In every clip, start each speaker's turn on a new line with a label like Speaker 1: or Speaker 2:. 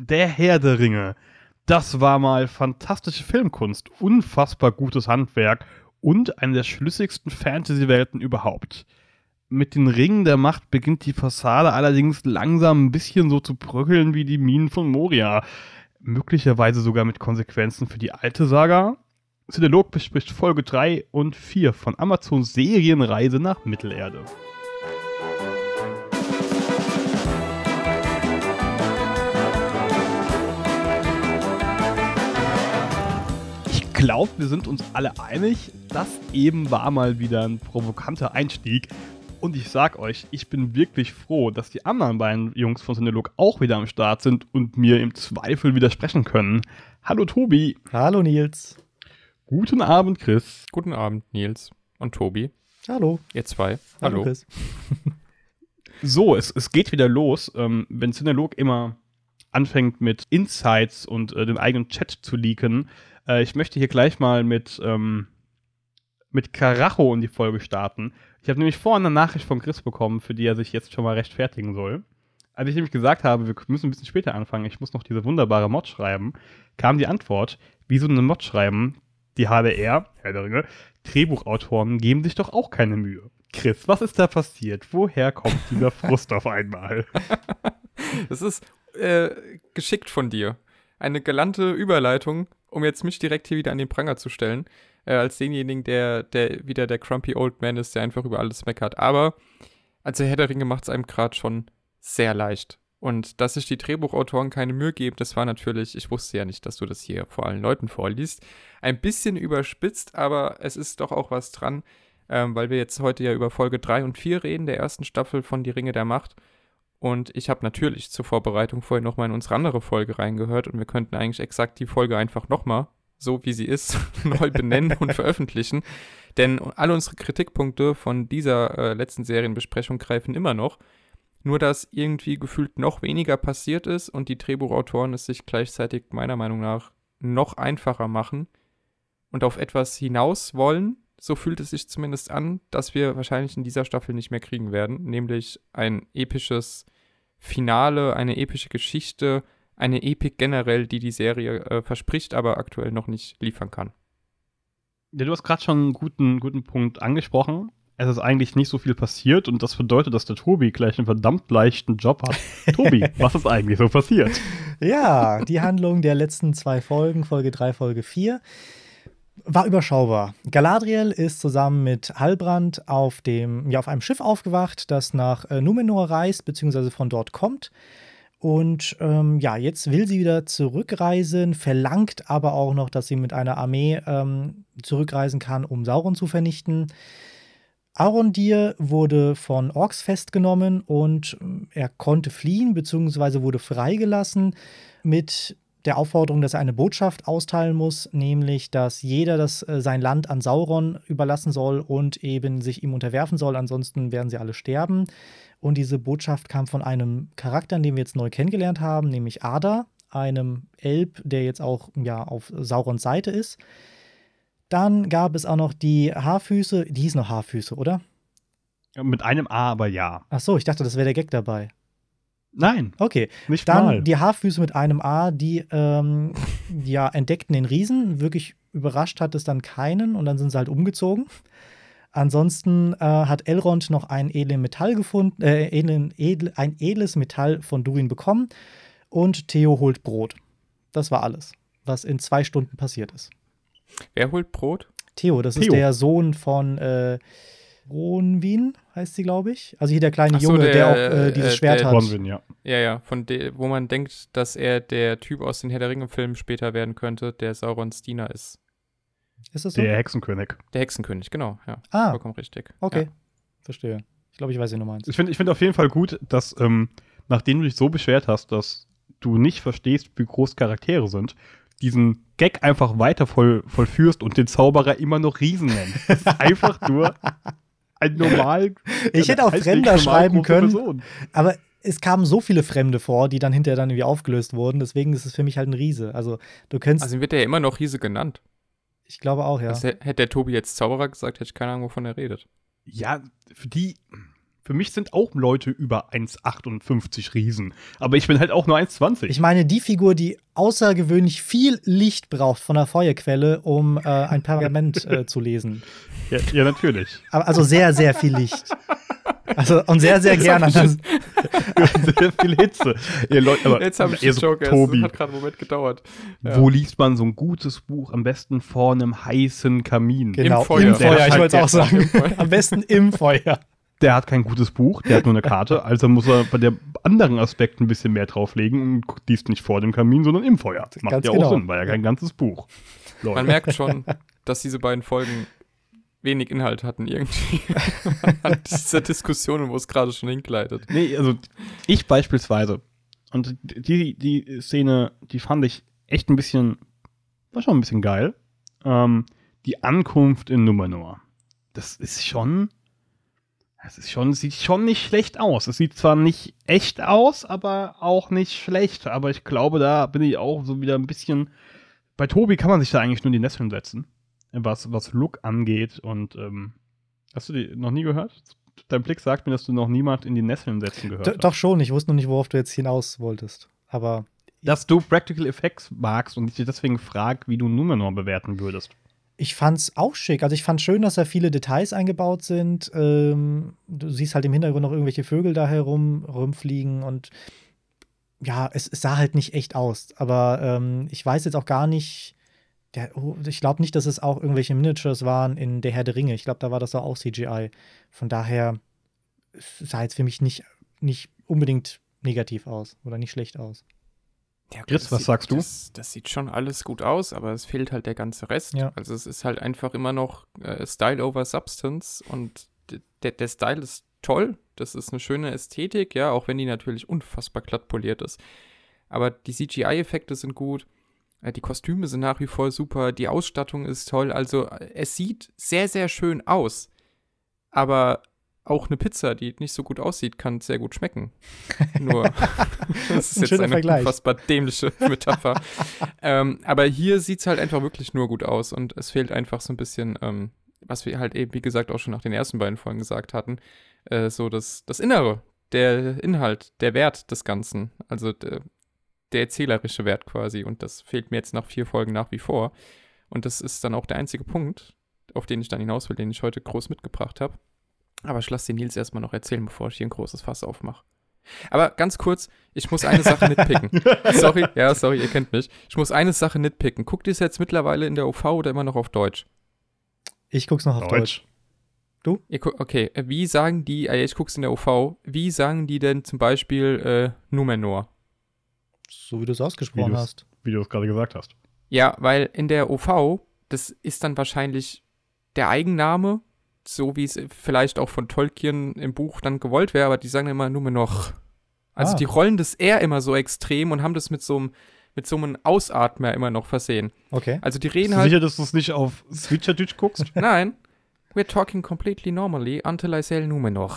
Speaker 1: Der Herr der Ringe. Das war mal fantastische Filmkunst, unfassbar gutes Handwerk und eine der schlüssigsten Fantasy-Welten überhaupt. Mit den Ringen der Macht beginnt die Fassade allerdings langsam ein bisschen so zu bröckeln wie die Minen von Moria. Möglicherweise sogar mit Konsequenzen für die alte Saga. Cinelog bespricht Folge 3 und 4 von Amazons Serienreise nach Mittelerde. Glaube, wir sind uns alle einig, das eben war mal wieder ein provokanter Einstieg. Und ich sag euch, ich bin wirklich froh, dass die anderen beiden Jungs von Cinelog auch wieder am Start sind und mir im Zweifel widersprechen können. Hallo Tobi.
Speaker 2: Hallo Nils.
Speaker 1: Guten Abend, Chris.
Speaker 3: Guten Abend, Nils und Tobi.
Speaker 2: Hallo.
Speaker 3: Ihr zwei.
Speaker 2: Hallo, Hallo. Chris.
Speaker 1: so, es, es geht wieder los. Ähm, wenn Cinelog immer anfängt mit Insights und äh, dem eigenen Chat zu leaken, äh, ich möchte hier gleich mal mit, ähm, mit Karacho in die Folge starten. Ich habe nämlich vorhin eine Nachricht von Chris bekommen, für die er sich jetzt schon mal rechtfertigen soll. Als ich nämlich gesagt habe, wir müssen ein bisschen später anfangen, ich muss noch diese wunderbare Mod schreiben, kam die Antwort, wie so eine Mod schreiben, die HDR, Herr der Ringe, Drehbuchautoren geben sich doch auch keine Mühe. Chris, was ist da passiert? Woher kommt dieser Frust auf einmal?
Speaker 3: Das ist äh, geschickt von dir. Eine galante Überleitung um jetzt mich direkt hier wieder an den Pranger zu stellen, äh, als denjenigen, der, der wieder der Crumpy Old Man ist, der einfach über alles meckert. Aber als Herr der Ringe macht es einem gerade schon sehr leicht. Und dass sich die Drehbuchautoren keine Mühe geben, das war natürlich, ich wusste ja nicht, dass du das hier vor allen Leuten vorliest, ein bisschen überspitzt, aber es ist doch auch was dran, ähm, weil wir jetzt heute ja über Folge 3 und 4 reden, der ersten Staffel von Die Ringe der Macht. Und ich habe natürlich zur Vorbereitung vorher nochmal in unsere andere Folge reingehört und wir könnten eigentlich exakt die Folge einfach nochmal, so wie sie ist, neu benennen und veröffentlichen. Denn alle unsere Kritikpunkte von dieser äh, letzten Serienbesprechung greifen immer noch. Nur dass irgendwie gefühlt noch weniger passiert ist und die Drehbuchautoren es sich gleichzeitig meiner Meinung nach noch einfacher machen und auf etwas hinaus wollen, so fühlt es sich zumindest an, dass wir wahrscheinlich in dieser Staffel nicht mehr kriegen werden, nämlich ein episches Finale, eine epische Geschichte, eine Epik generell, die die Serie äh, verspricht, aber aktuell noch nicht liefern kann.
Speaker 1: Ja, du hast gerade schon einen guten, guten Punkt angesprochen. Es ist eigentlich nicht so viel passiert und das bedeutet, dass der Tobi gleich einen verdammt leichten Job hat. Tobi, was ist eigentlich so passiert?
Speaker 2: Ja, die Handlung der letzten zwei Folgen, Folge 3, Folge 4 war überschaubar. Galadriel ist zusammen mit Halbrand auf, dem, ja, auf einem Schiff aufgewacht, das nach äh, Numenor reist, beziehungsweise von dort kommt. Und ähm, ja, jetzt will sie wieder zurückreisen, verlangt aber auch noch, dass sie mit einer Armee ähm, zurückreisen kann, um Sauron zu vernichten. Arondir wurde von Orks festgenommen und ähm, er konnte fliehen, beziehungsweise wurde freigelassen mit der Aufforderung, dass er eine Botschaft austeilen muss, nämlich, dass jeder das, äh, sein Land an Sauron überlassen soll und eben sich ihm unterwerfen soll, ansonsten werden sie alle sterben. Und diese Botschaft kam von einem Charakter, den wir jetzt neu kennengelernt haben, nämlich Ada, einem Elb, der jetzt auch ja, auf Saurons Seite ist. Dann gab es auch noch die Haarfüße, die hieß noch Haarfüße, oder?
Speaker 1: mit einem A, aber ja.
Speaker 2: Ach so, ich dachte, das wäre der Gag dabei.
Speaker 1: Nein.
Speaker 2: Okay.
Speaker 1: Nicht
Speaker 2: Dann
Speaker 1: mal.
Speaker 2: die Haarfüße mit einem A, die ähm, ja entdeckten den Riesen. Wirklich überrascht hat es dann keinen und dann sind sie halt umgezogen. Ansonsten äh, hat Elrond noch ein edlen Metall gefunden, äh, edlen, edel, ein edles Metall von Durin bekommen und Theo holt Brot. Das war alles, was in zwei Stunden passiert ist.
Speaker 3: Wer holt Brot?
Speaker 2: Theo, das Theo. ist der Sohn von äh, Bronwyn heißt sie, glaube ich. Also hier der kleine so, Junge, der, der, auch äh, dieses äh, Schwert der, hat.
Speaker 1: Bronwyn, ja.
Speaker 3: Ja, ja, von de, wo man denkt, dass er der Typ aus den Herr der Ringe-Filmen später werden könnte, der Saurons Diener ist.
Speaker 2: Ist das so?
Speaker 1: Der Hexenkönig.
Speaker 3: Der Hexenkönig, genau, ja.
Speaker 2: Ah.
Speaker 3: Vollkommen richtig.
Speaker 2: Okay.
Speaker 3: Ja.
Speaker 2: Verstehe. Ich glaube, ich weiß, wie du meinst.
Speaker 1: Ich finde ich find auf jeden Fall gut, dass, ähm, nachdem du dich so beschwert hast, dass du nicht verstehst, wie groß Charaktere sind, diesen Gag einfach weiter voll, vollführst und den Zauberer immer noch Riesen nennst. Das ist einfach nur ein normal.
Speaker 2: ich hätte auch Fremder schreiben können. Person. Aber es kamen so viele Fremde vor, die dann hinterher dann irgendwie aufgelöst wurden. Deswegen ist es für mich halt ein Riese. Also du kennst.
Speaker 3: Also wird er ja immer noch Riese genannt.
Speaker 2: Ich glaube auch, ja.
Speaker 3: Also, hätte der Tobi jetzt Zauberer gesagt, hätte ich keine Ahnung, wovon er redet.
Speaker 1: Ja, für die, für mich sind auch Leute über 1,58 Riesen. Aber ich bin halt auch nur 1,20.
Speaker 2: Ich meine, die Figur, die außergewöhnlich viel Licht braucht von der Feuerquelle, um äh, ein Pergament äh, zu lesen.
Speaker 1: Ja, ja, natürlich.
Speaker 2: Aber also sehr, sehr viel Licht. Also und sehr, sehr gerne.
Speaker 1: Sehr viel Hitze. Ihr Leute, aber
Speaker 3: Jetzt habe ich den
Speaker 1: so,
Speaker 3: Joke erst.
Speaker 1: Tobi,
Speaker 3: Das hat gerade einen Moment gedauert. Ja.
Speaker 1: wo liest man so ein gutes Buch? Am besten vor einem heißen Kamin.
Speaker 2: Genau, im
Speaker 3: Feuer.
Speaker 2: Feuer.
Speaker 1: Der
Speaker 2: ich wollte es auch sagen.
Speaker 3: Im Feuer.
Speaker 2: Am besten im Feuer.
Speaker 1: Der hat kein gutes Buch, der hat nur eine Karte, also muss er bei der anderen Aspekt ein bisschen mehr drauflegen und liest nicht vor dem Kamin, sondern im Feuer. Macht
Speaker 2: Ganz
Speaker 1: ja
Speaker 2: genau.
Speaker 1: auch Sinn, weil ja kein ganzes Buch. Leute.
Speaker 3: Man merkt schon, dass diese beiden Folgen wenig Inhalt hatten irgendwie an dieser Diskussion, wo es gerade schon hinkleidet.
Speaker 1: Nee, also ich beispielsweise. Und die, die Szene, die fand ich echt ein bisschen, war schon ein bisschen geil. Ähm, die Ankunft in Numenor. Das ist schon, das ist schon, sieht schon nicht schlecht aus. Es sieht zwar nicht echt aus, aber auch nicht schlecht. Aber ich glaube, da bin ich auch so wieder ein bisschen. Bei Tobi kann man sich da eigentlich nur in die Nesseln setzen, was, was Look angeht. Und ähm, hast du die noch nie gehört? Dein Blick sagt mir, dass du noch niemand in die Nesseln setzen gehört
Speaker 2: D
Speaker 1: hast.
Speaker 2: doch schon, ich wusste noch nicht, worauf du jetzt hinaus wolltest. Aber
Speaker 1: Dass du Practical Effects magst und ich dich deswegen frag, wie du Numenor bewerten würdest.
Speaker 2: Ich fand's auch schick. Also ich fand schön, dass da viele Details eingebaut sind. Ähm, du siehst halt im Hintergrund noch irgendwelche Vögel da herum rumfliegen und ja, es, es sah halt nicht echt aus. Aber ähm, ich weiß jetzt auch gar nicht. Der, oh, ich glaube nicht, dass es auch irgendwelche Miniatures waren in Der Herr der Ringe. Ich glaube, da war das auch CGI. Von daher sah jetzt für mich nicht, nicht unbedingt negativ aus oder nicht schlecht aus.
Speaker 3: Ja,
Speaker 1: Chris,
Speaker 3: das
Speaker 1: was
Speaker 3: sieht-
Speaker 1: sagst du?
Speaker 3: Das, das sieht schon alles gut aus, aber es fehlt halt der ganze Rest.
Speaker 2: Ja.
Speaker 3: Also es ist halt einfach immer noch äh, Style over Substance und der, der Style ist toll. Das ist eine schöne Ästhetik, ja, auch wenn die natürlich unfassbar glatt poliert ist. Aber die CGI-Effekte sind gut. äh, Die Kostüme sind nach wie vor super, die Ausstattung ist toll. Also äh, es sieht sehr, sehr schön aus. Aber auch eine Pizza, die nicht so gut aussieht, kann sehr gut schmecken. Nur, das ist
Speaker 2: Ein
Speaker 3: jetzt eine
Speaker 2: Vergleich.
Speaker 3: unfassbar dämliche Metapher. ähm, aber hier sieht es halt einfach wirklich nur gut aus und es fehlt einfach so ein bisschen, ähm, was wir halt eben, wie gesagt, auch schon nach den ersten beiden Folgen gesagt hatten, äh, so das, das Innere, der Inhalt, der Wert des Ganzen, also der, der erzählerische Wert quasi und das fehlt mir jetzt nach vier Folgen nach wie vor und das ist dann auch der einzige Punkt, auf den ich dann hinaus will, den ich heute groß mitgebracht habe. Aber ich lasse den Nils erstmal noch erzählen, bevor ich hier ein großes Fass aufmache. Aber ganz kurz, ich muss eine Sache nitpicken. Sorry, ja, sorry, ihr kennt mich. Ich muss eine Sache nitpicken. Guckt ihr es jetzt mittlerweile in der OV oder immer noch auf Deutsch?
Speaker 2: Ich guck's noch auf Deutsch.
Speaker 3: Ihr gu- okay, äh, wie sagen die, äh, ich guck's in der OV, wie sagen die denn zum Beispiel äh, Numenor?
Speaker 2: So wie du es ausgesprochen
Speaker 1: Wie
Speaker 2: hast.
Speaker 1: Wie du es gerade gesagt hast.
Speaker 3: Ja, weil in der OV, das ist dann wahrscheinlich der Eigenname, so wie es vielleicht auch von Tolkien im Buch dann gewollt wäre, aber die sagen immer Numenor. Also
Speaker 2: Ah.
Speaker 3: die rollen das R immer so extrem und haben das mit so einem mit so einem Ausatmer immer noch versehen.
Speaker 2: Okay.
Speaker 3: Also die
Speaker 1: Bist
Speaker 3: reden
Speaker 1: du
Speaker 3: halt
Speaker 1: sicher, dass du es nicht auf Switcherdeutsch guckst?
Speaker 3: Nein. We're talking completely normally until I say Numenor.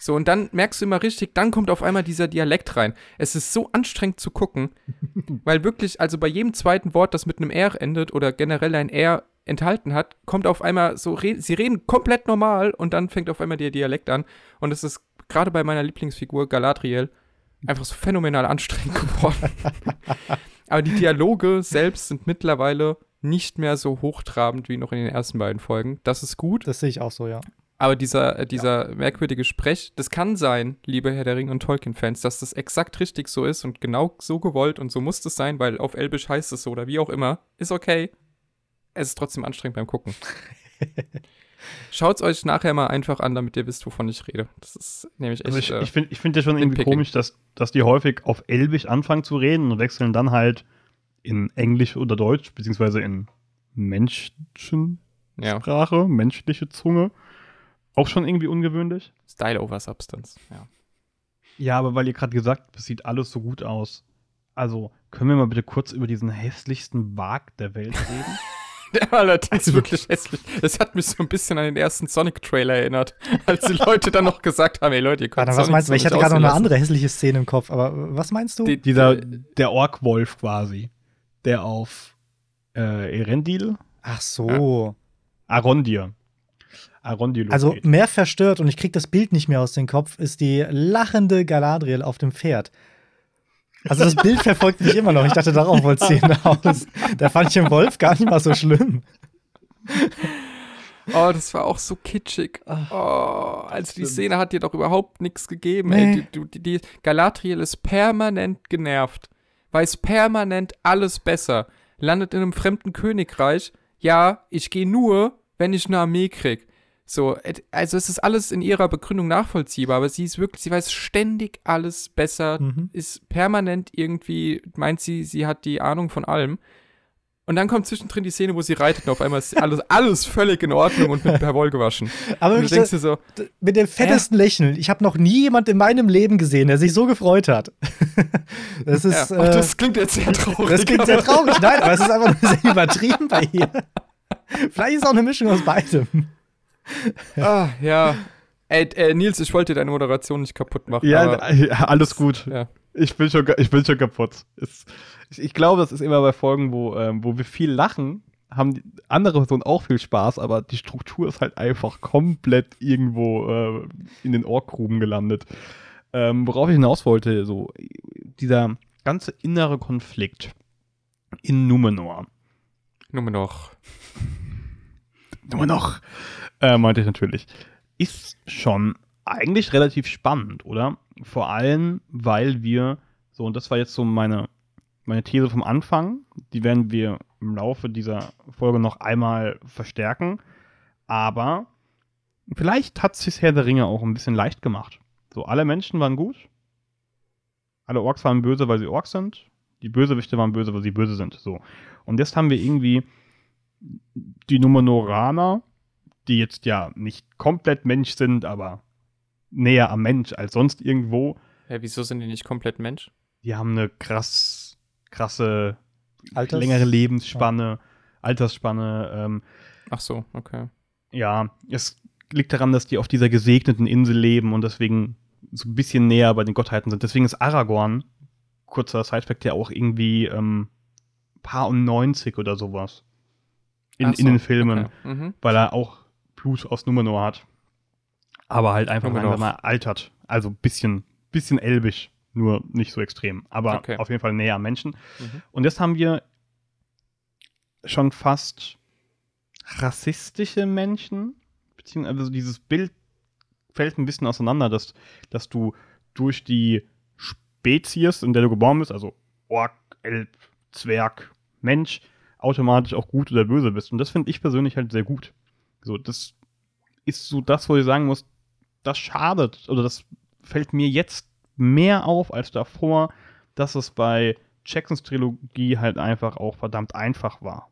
Speaker 3: So, und dann merkst du immer richtig, dann kommt auf einmal dieser Dialekt rein. Es ist so anstrengend zu gucken, weil wirklich, also bei jedem zweiten Wort, das mit einem R endet oder generell ein R enthalten hat, kommt auf einmal so, re sie reden komplett normal und dann fängt auf einmal der Dialekt an. Und es ist gerade bei meiner Lieblingsfigur Galadriel einfach so phänomenal anstrengend geworden. Aber die Dialoge selbst sind mittlerweile nicht mehr so hochtrabend wie noch in den ersten beiden Folgen. Das ist gut.
Speaker 2: Das sehe ich auch so, ja.
Speaker 3: Aber dieser, äh, dieser merkwürdige Sprech, das kann sein, liebe Herr der Ring und Tolkien-Fans, dass das exakt richtig so ist und genau so gewollt und so muss es sein, weil auf Elbisch heißt es so oder wie auch immer. Ist okay. Es ist trotzdem anstrengend beim Gucken. Schaut's euch nachher mal einfach an, damit ihr wisst, wovon ich rede. Das ist nämlich echt.
Speaker 1: Also ich
Speaker 3: äh,
Speaker 1: ich finde ich find ja schon irgendwie komisch, dass, dass die häufig auf Elbisch anfangen zu reden und wechseln dann halt in Englisch oder Deutsch, beziehungsweise in Menschensprache,
Speaker 3: ja,
Speaker 1: menschliche Zunge. Auch schon irgendwie ungewöhnlich.
Speaker 3: Style over Substance. Ja.
Speaker 1: Ja, aber weil ihr gerade gesagt habt, es sieht alles so gut aus. Also, können wir mal bitte kurz über diesen hässlichsten Wag der Welt reden?
Speaker 3: Der war allerdings
Speaker 1: Also-
Speaker 3: wirklich hässlich. Das hat mich so ein bisschen an den ersten Sonic-Trailer erinnert, als die Leute dann noch gesagt haben, ey Leute, ihr könnt
Speaker 2: Warte, was
Speaker 3: Sonic
Speaker 2: meinst du?
Speaker 3: so
Speaker 2: Ich hatte gerade noch eine andere hässliche Szene im Kopf, aber was meinst du?
Speaker 3: Die-
Speaker 1: Dieser,
Speaker 3: die-
Speaker 1: der Orkwolf quasi, der auf äh, Erendil,
Speaker 2: Ach so.
Speaker 1: Arondir, Arondilo
Speaker 2: Also mehr verstört und ich krieg das Bild nicht mehr aus dem Kopf, ist die lachende Galadriel auf dem Pferd. Also das Bild verfolgt mich immer noch. Ich dachte, darauf wollte es hinaus. Da fand ich den Wolf gar nicht mal so schlimm.
Speaker 3: Oh, das war auch so kitschig. Oh, also die Szene hat dir doch überhaupt nichts gegeben.
Speaker 2: Nee.
Speaker 3: Ey, die, die, die Galadriel ist permanent genervt. Weiß permanent alles besser. Landet in einem fremden Königreich. Ja, ich gehe nur, wenn ich eine Armee krieg. So, also es ist alles in ihrer Begründung nachvollziehbar, aber sie ist wirklich, sie weiß ständig alles besser,
Speaker 2: Mhm.
Speaker 3: ist permanent irgendwie, meint sie, sie hat die Ahnung von allem. Und dann kommt zwischendrin die Szene, wo sie reitet und auf einmal ist alles, alles völlig in Ordnung und mit per Woll gewaschen.
Speaker 2: Aber
Speaker 3: Und du denkst dir so,
Speaker 2: mit dem fettesten Lächeln. Ich habe noch nie jemand in meinem Leben gesehen, der sich so gefreut hat. Das
Speaker 3: ja,
Speaker 2: ist.
Speaker 3: ach,
Speaker 2: äh,
Speaker 3: das klingt jetzt sehr traurig.
Speaker 2: Das klingt sehr traurig. Nein, aber es ist einfach sehr übertrieben bei ihr. Vielleicht ist es auch eine Mischung aus beidem.
Speaker 3: Ah, ja. Ey, äh, Nils, ich wollte deine Moderation nicht kaputt machen.
Speaker 1: Ja, alles gut.
Speaker 3: ja.
Speaker 1: Ich bin schon, ich bin schon kaputt. Es, ich, ich glaube, das ist immer bei Folgen, wo, ähm, wo wir viel lachen, haben andere Personen auch viel Spaß, aber die Struktur ist halt einfach komplett irgendwo äh, in den Ohrgruben gelandet. Ähm, worauf ich hinaus wollte, so dieser ganze innere Konflikt in Numenor.
Speaker 3: Noch.
Speaker 1: Nur noch, äh, meinte ich natürlich, ist schon eigentlich relativ spannend, oder? Vor allem, weil wir, so, und das war jetzt so meine, meine These vom Anfang, die werden wir im Laufe dieser Folge noch einmal verstärken, aber vielleicht hat sich Herr der Ringe auch ein bisschen leicht gemacht. So, alle Menschen waren gut, alle Orks waren böse, weil sie Orks sind, die Bösewichte waren böse, weil sie böse sind, so. Und jetzt haben wir irgendwie die Numenoraner, die jetzt ja nicht komplett Mensch sind, aber näher am Mensch als sonst irgendwo,
Speaker 3: Ja, wieso sind die nicht komplett Mensch?
Speaker 1: die haben eine krass, krasse,
Speaker 2: Alters-
Speaker 1: längere Lebensspanne, Altersspanne. Ähm,
Speaker 3: Ach so, okay.
Speaker 1: ja, es liegt daran, dass die auf dieser gesegneten Insel leben und deswegen so ein bisschen näher bei den Gottheiten sind. Deswegen ist Aragorn, kurzer Sidefact, ja auch irgendwie ähm, paar und 90 oder sowas. In,
Speaker 3: so,
Speaker 1: in den Filmen.
Speaker 3: Okay. Mhm.
Speaker 1: weil er auch Blut aus Numenor hat. Aber halt einfach
Speaker 3: Numenor.
Speaker 1: langsam mal altert. Also bisschen, bisschen elbisch, nur nicht so extrem. Aber
Speaker 3: Okay.
Speaker 1: auf jeden Fall näher am Menschen.
Speaker 3: Mhm.
Speaker 1: Und jetzt haben wir schon fast rassistische Menschen, beziehungsweise also dieses Bild fällt ein bisschen auseinander, dass, dass du durch die Spezies, in der du geboren bist, also Ork, Elb, Zwerg, Mensch, automatisch auch gut oder böse bist. Und das finde ich persönlich halt sehr gut. So, das ist so das, wo ich sagen muss, das schadet oder das fällt mir jetzt mehr auf als davor, dass es bei Jacksons Trilogie halt einfach auch verdammt einfach war.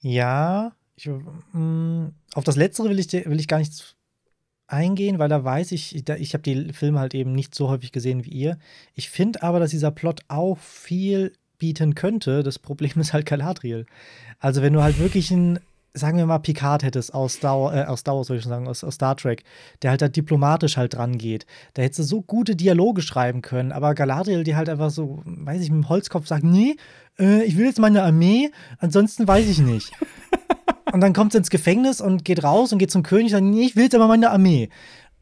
Speaker 2: Ja, ich, mh, auf das Letztere will ich, will ich gar nicht eingehen, weil da weiß ich, da, ich habe die Filme halt eben nicht so häufig gesehen wie ihr. Ich finde aber, dass dieser Plot auch viel bieten könnte. Das Problem ist halt Galadriel. Also wenn du halt wirklich einen, sagen wir mal, Picard hättest aus Star, äh, aus Star Wars, soll ich schon sagen, aus, aus Star Trek, der halt da diplomatisch halt dran geht. Da hättest du so gute Dialoge schreiben können, aber Galadriel, die halt einfach so, weiß ich, mit dem Holzkopf sagt, nee, äh, ich will jetzt meine Armee, ansonsten weiß ich nicht. Und dann kommt sie ins Gefängnis und geht raus und geht zum König und sagt, nee, ich will jetzt aber meine Armee.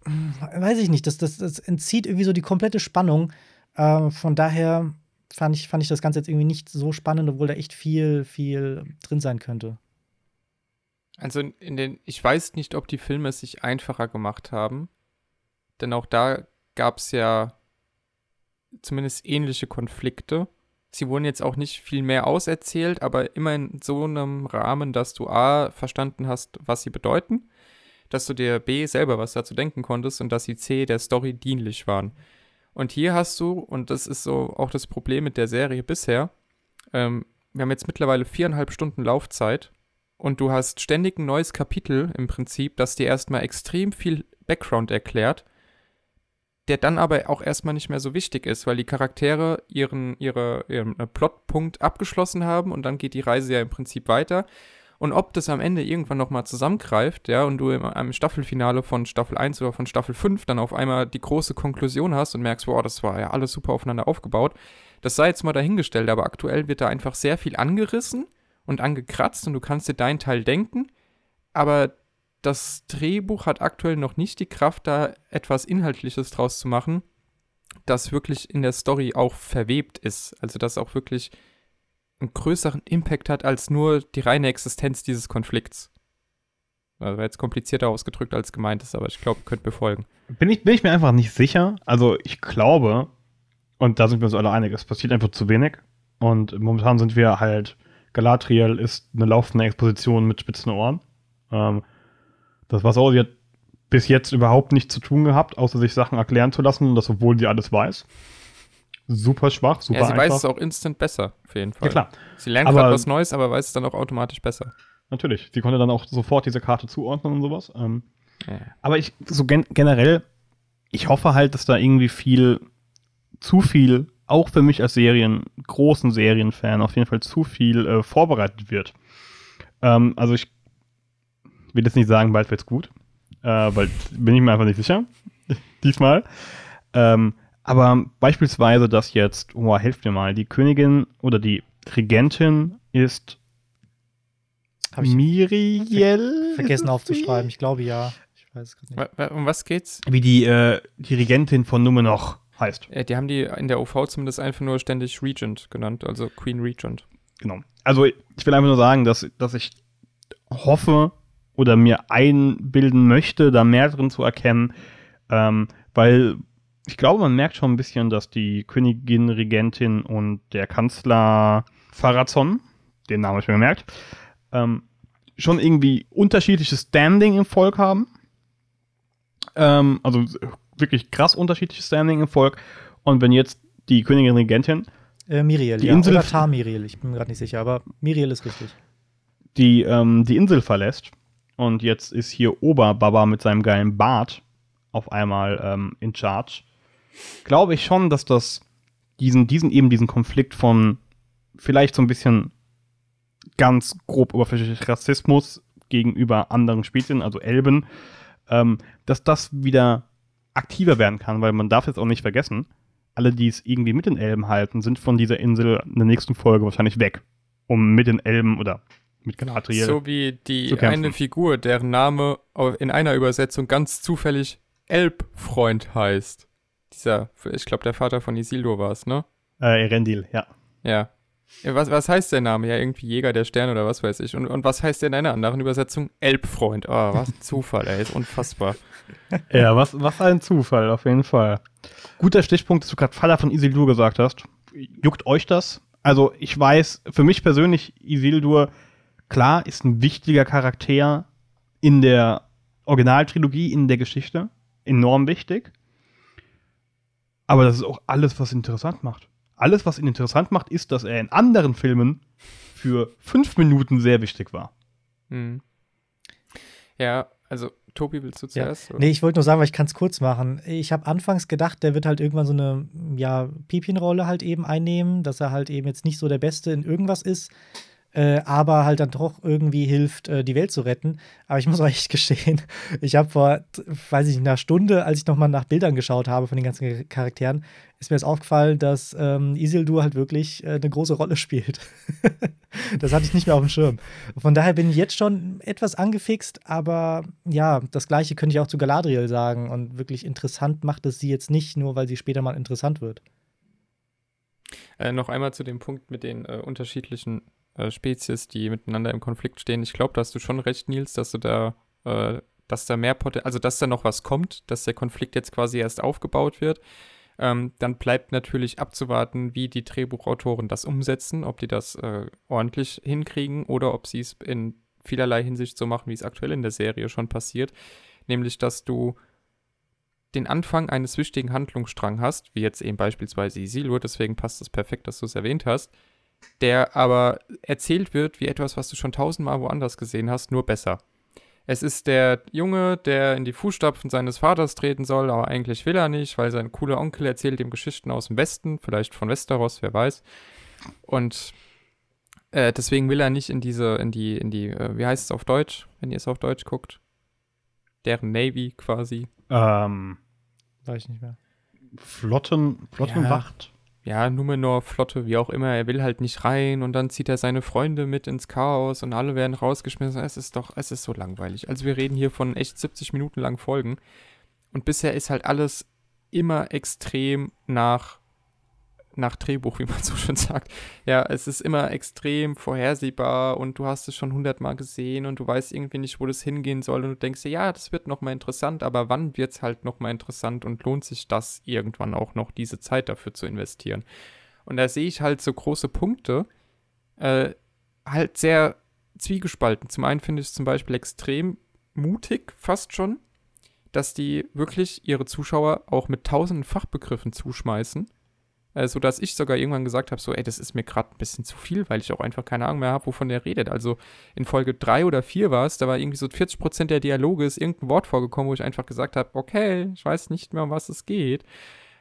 Speaker 2: Hm, Weiß ich nicht, das, das, das entzieht irgendwie so die komplette Spannung. Äh, von daher fand ich, fand ich das Ganze jetzt irgendwie nicht so spannend, obwohl da echt viel, viel drin sein könnte.
Speaker 3: Also in- den, ich weiß nicht, ob die Filme es sich einfacher gemacht haben, denn auch da gab es ja zumindest ähnliche Konflikte. Sie wurden jetzt auch nicht viel mehr auserzählt, aber immer in so einem Rahmen, dass du A verstanden hast, was sie bedeuten, dass du dir B selber was dazu denken konntest und dass sie C der Story dienlich waren. Und hier hast du, und das ist so auch das Problem mit der Serie bisher, ähm, wir haben jetzt mittlerweile viereinhalb Stunden Laufzeit und du hast ständig ein neues Kapitel im Prinzip, das dir erstmal extrem viel Background erklärt, der dann aber auch erstmal nicht mehr so wichtig ist, weil die Charaktere ihren, ihre, ihren Plotpunkt abgeschlossen haben und dann geht die Reise ja im Prinzip weiter. Und ob das am Ende irgendwann nochmal zusammengreift, ja, und du im, am Staffelfinale von Staffel 1 oder von Staffel 5 dann auf einmal die große Konklusion hast und merkst, wow, das war ja alles super aufeinander aufgebaut, das sei jetzt mal dahingestellt, aber aktuell wird da einfach sehr viel angerissen und angekratzt und du kannst dir deinen Teil denken, aber das Drehbuch hat aktuell noch nicht die Kraft, da etwas Inhaltliches draus zu machen, das wirklich in der Story auch verwebt ist. Also das auch wirklich einen größeren Impact hat als nur die reine Existenz dieses Konflikts. Also jetzt komplizierter ausgedrückt als gemeint ist, aber ich glaube, könnt befolgen.
Speaker 1: Bin ich, bin ich mir einfach nicht sicher. Also ich glaube, und da sind wir uns alle einig, es passiert einfach zu wenig. Und momentan sind wir halt, Galatriel ist eine laufende Exposition mit spitzen Ohren. Ähm, das war so, sie hat bis jetzt überhaupt nichts zu tun gehabt, außer sich Sachen erklären zu lassen, und das obwohl sie alles weiß. Super schwach, super
Speaker 3: ja, sie
Speaker 1: einfach.
Speaker 3: weiß es auch instant besser, auf jeden Fall.
Speaker 1: Ja klar,
Speaker 3: Sie lernt gerade was Neues, aber weiß es dann auch automatisch besser.
Speaker 1: natürlich. Sie konnte dann auch sofort diese Karte zuordnen und sowas. Ähm,
Speaker 3: Ja.
Speaker 1: Aber ich, so gen generell, ich hoffe halt, dass da irgendwie viel, zu viel, auch für mich als Serien, großen Serienfan, auf jeden Fall zu viel äh, vorbereitet wird. Ähm, also ich will jetzt nicht sagen, bald wird's gut, äh, weil bin ich mir einfach nicht sicher. Diesmal. Ähm, aber beispielsweise, dass jetzt, oh, helft mir mal, die Königin oder die Regentin ist
Speaker 2: Habe ich
Speaker 1: Miriel?
Speaker 2: vergessen
Speaker 1: Ist es
Speaker 2: aufzuschreiben. Ich glaube ja. Ich weiß es gerade nicht.
Speaker 3: Um was geht's?
Speaker 1: wie die, äh, die Regentin von Numenoch heißt.
Speaker 3: Äh, die haben die in der OV zumindest einfach nur ständig Regent genannt, also Queen Regent.
Speaker 1: Genau. Also ich will einfach nur sagen, dass, dass ich hoffe oder mir einbilden möchte, da mehr drin zu erkennen, ähm, weil ich glaube, man merkt schon ein bisschen, dass die Königin, Regentin und der Kanzler Farazon, den Namen habe ich mir gemerkt, ähm, schon irgendwie unterschiedliches Standing im Volk haben. Ähm, also wirklich krass unterschiedliches Standing im Volk. Und wenn jetzt die Königin Regentin
Speaker 2: Äh, Miriel,
Speaker 1: Die
Speaker 2: ja.
Speaker 1: Insel-
Speaker 2: Oder Tamiriel, ich bin gerade nicht sicher, aber Miriel ist richtig.
Speaker 1: die ähm, die Insel verlässt und jetzt ist hier Oberbaba mit seinem geilen Bart auf einmal ähm, in Charge, glaube ich schon, dass das diesen, diesen eben diesen Konflikt von vielleicht so ein bisschen ganz grob oberflächlich Rassismus gegenüber anderen Spezien, also Elben, ähm, dass das wieder aktiver werden kann, weil man darf jetzt auch nicht vergessen, alle, die es irgendwie mit den Elben halten, sind von dieser Insel in der nächsten Folge wahrscheinlich weg, um mit den Elben oder mit Galadriel
Speaker 3: So wie die eine Figur, deren Name in einer Übersetzung ganz zufällig Elbfreund heißt. Dieser, ich glaube, der Vater von Isildur war es, ne?
Speaker 1: Äh, Erendil, ja.
Speaker 3: Ja. Was, was heißt der Name? Ja, irgendwie Jäger der Sterne oder was weiß ich. Und, und was heißt der in einer anderen Übersetzung? Elbfreund. Oh, was ein Zufall, ey. Ist unfassbar.
Speaker 1: Ja, was, was ein Zufall, auf jeden Fall. Guter Stichpunkt, dass du gerade Faller von Isildur gesagt hast. Juckt euch das? Also, ich weiß, für mich persönlich, Isildur, klar, ist ein wichtiger Charakter in der Originaltrilogie, in der Geschichte. Enorm wichtig. Aber das ist auch alles, was ihn interessant macht. Alles, was ihn interessant macht, ist, dass er in anderen Filmen für fünf Minuten sehr wichtig war.
Speaker 3: Hm. Ja, also, Tobi, willst du
Speaker 2: Ja.
Speaker 3: zuerst? oder?
Speaker 2: Nee, ich wollte nur sagen, weil ich kann es kurz machen. Ich habe anfangs gedacht, der wird halt irgendwann so eine, ja, Pipienrolle halt eben einnehmen, dass er halt eben jetzt nicht so der Beste in irgendwas ist, äh, aber halt dann doch irgendwie hilft, äh, die Welt zu retten. Aber ich muss euch echt gestehen, ich habe vor, weiß ich einer Stunde, als ich nochmal nach Bildern geschaut habe von den ganzen Charakteren, ist mir jetzt aufgefallen, dass ähm, Isildur halt wirklich äh, eine große Rolle spielt. das hatte ich nicht mehr auf dem Schirm. Von daher bin ich jetzt schon etwas angefixt, aber ja, das Gleiche könnte ich auch zu Galadriel sagen. Und wirklich interessant macht es sie jetzt nicht, nur weil sie später mal interessant wird.
Speaker 3: Äh, noch einmal zu dem Punkt mit den äh, unterschiedlichen äh, Spezies, die miteinander im Konflikt stehen. Ich glaube, da hast du schon recht, Nils, dass du da, äh, dass da mehr Potenzial, also dass da noch was kommt, dass der Konflikt jetzt quasi erst aufgebaut wird. Ähm, dann bleibt natürlich abzuwarten, wie die Drehbuchautoren das umsetzen, ob die das äh, ordentlich hinkriegen oder ob sie es in vielerlei Hinsicht so machen, wie es aktuell in der Serie schon passiert. Nämlich, dass du den Anfang eines wichtigen Handlungsstrang hast, wie jetzt eben beispielsweise Isildur, deswegen passt es perfekt, dass du es erwähnt hast, der aber erzählt wird wie etwas, was du schon tausendmal woanders gesehen hast, nur besser. Es ist der Junge, der in die Fußstapfen seines Vaters treten soll, aber eigentlich will er nicht, weil sein cooler Onkel erzählt ihm Geschichten aus dem Westen, vielleicht von Westeros, wer weiß. Und äh, deswegen will er nicht in diese, in die, in die, äh, wie heißt es auf Deutsch, wenn ihr es auf Deutsch guckt? Deren Navy quasi.
Speaker 1: Ähm,
Speaker 2: Weiß ich nicht mehr.
Speaker 1: Flotten, Flottenwacht.
Speaker 3: Ja, Numenor-Flotte, wie auch immer, er will halt nicht rein und dann zieht er seine Freunde mit ins Chaos und alle werden rausgeschmissen. Es ist doch, es ist so langweilig. Also wir reden hier von echt 70 Minuten lang Folgen und bisher ist halt alles immer extrem nach nach Drehbuch, wie man so schön sagt. Ja, es ist immer extrem vorhersehbar und du hast es schon hundertmal gesehen und du weißt irgendwie nicht, wo das hingehen soll und du denkst dir, ja, das wird nochmal interessant, aber wann wird es halt nochmal interessant und lohnt sich das irgendwann auch noch, diese Zeit dafür zu investieren? Und da sehe ich halt so große Punkte, äh, halt sehr zwiegespalten. Zum einen finde ich es zum Beispiel extrem mutig, fast schon, dass die wirklich ihre Zuschauer auch mit tausenden Fachbegriffen zuschmeißen äh, sodass ich sogar irgendwann gesagt habe, so, ey, das ist mir gerade ein bisschen zu viel, weil ich auch einfach keine Ahnung mehr habe, wovon der redet. Also in Folge 3 oder 4 war es, da war irgendwie so 40% der Dialoge ist irgendein Wort vorgekommen, wo ich einfach gesagt habe, okay, ich weiß nicht mehr, um was es geht.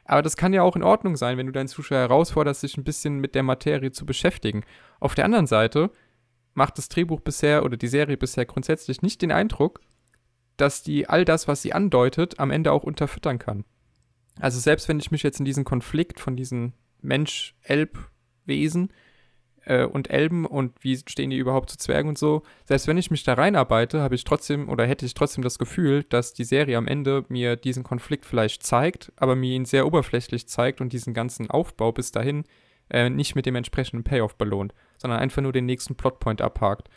Speaker 3: Aber das kann ja auch in Ordnung sein, wenn du deinen Zuschauer herausforderst, sich ein bisschen mit der Materie zu beschäftigen. Auf der anderen Seite macht das Drehbuch bisher oder die Serie bisher grundsätzlich nicht den Eindruck, dass die all das, was sie andeutet, am Ende auch unterfüttern kann. Also selbst wenn ich mich jetzt in diesen Konflikt von diesen Mensch-Elb-Wesen äh, und Elben und wie stehen die überhaupt zu Zwergen und so, selbst wenn ich mich da reinarbeite, habe ich trotzdem oder hätte ich trotzdem das Gefühl, dass die Serie am Ende mir diesen Konflikt vielleicht zeigt, aber mir ihn sehr oberflächlich zeigt und diesen ganzen Aufbau bis dahin äh, nicht mit dem entsprechenden Payoff belohnt, sondern einfach nur den nächsten Plotpoint abhakt.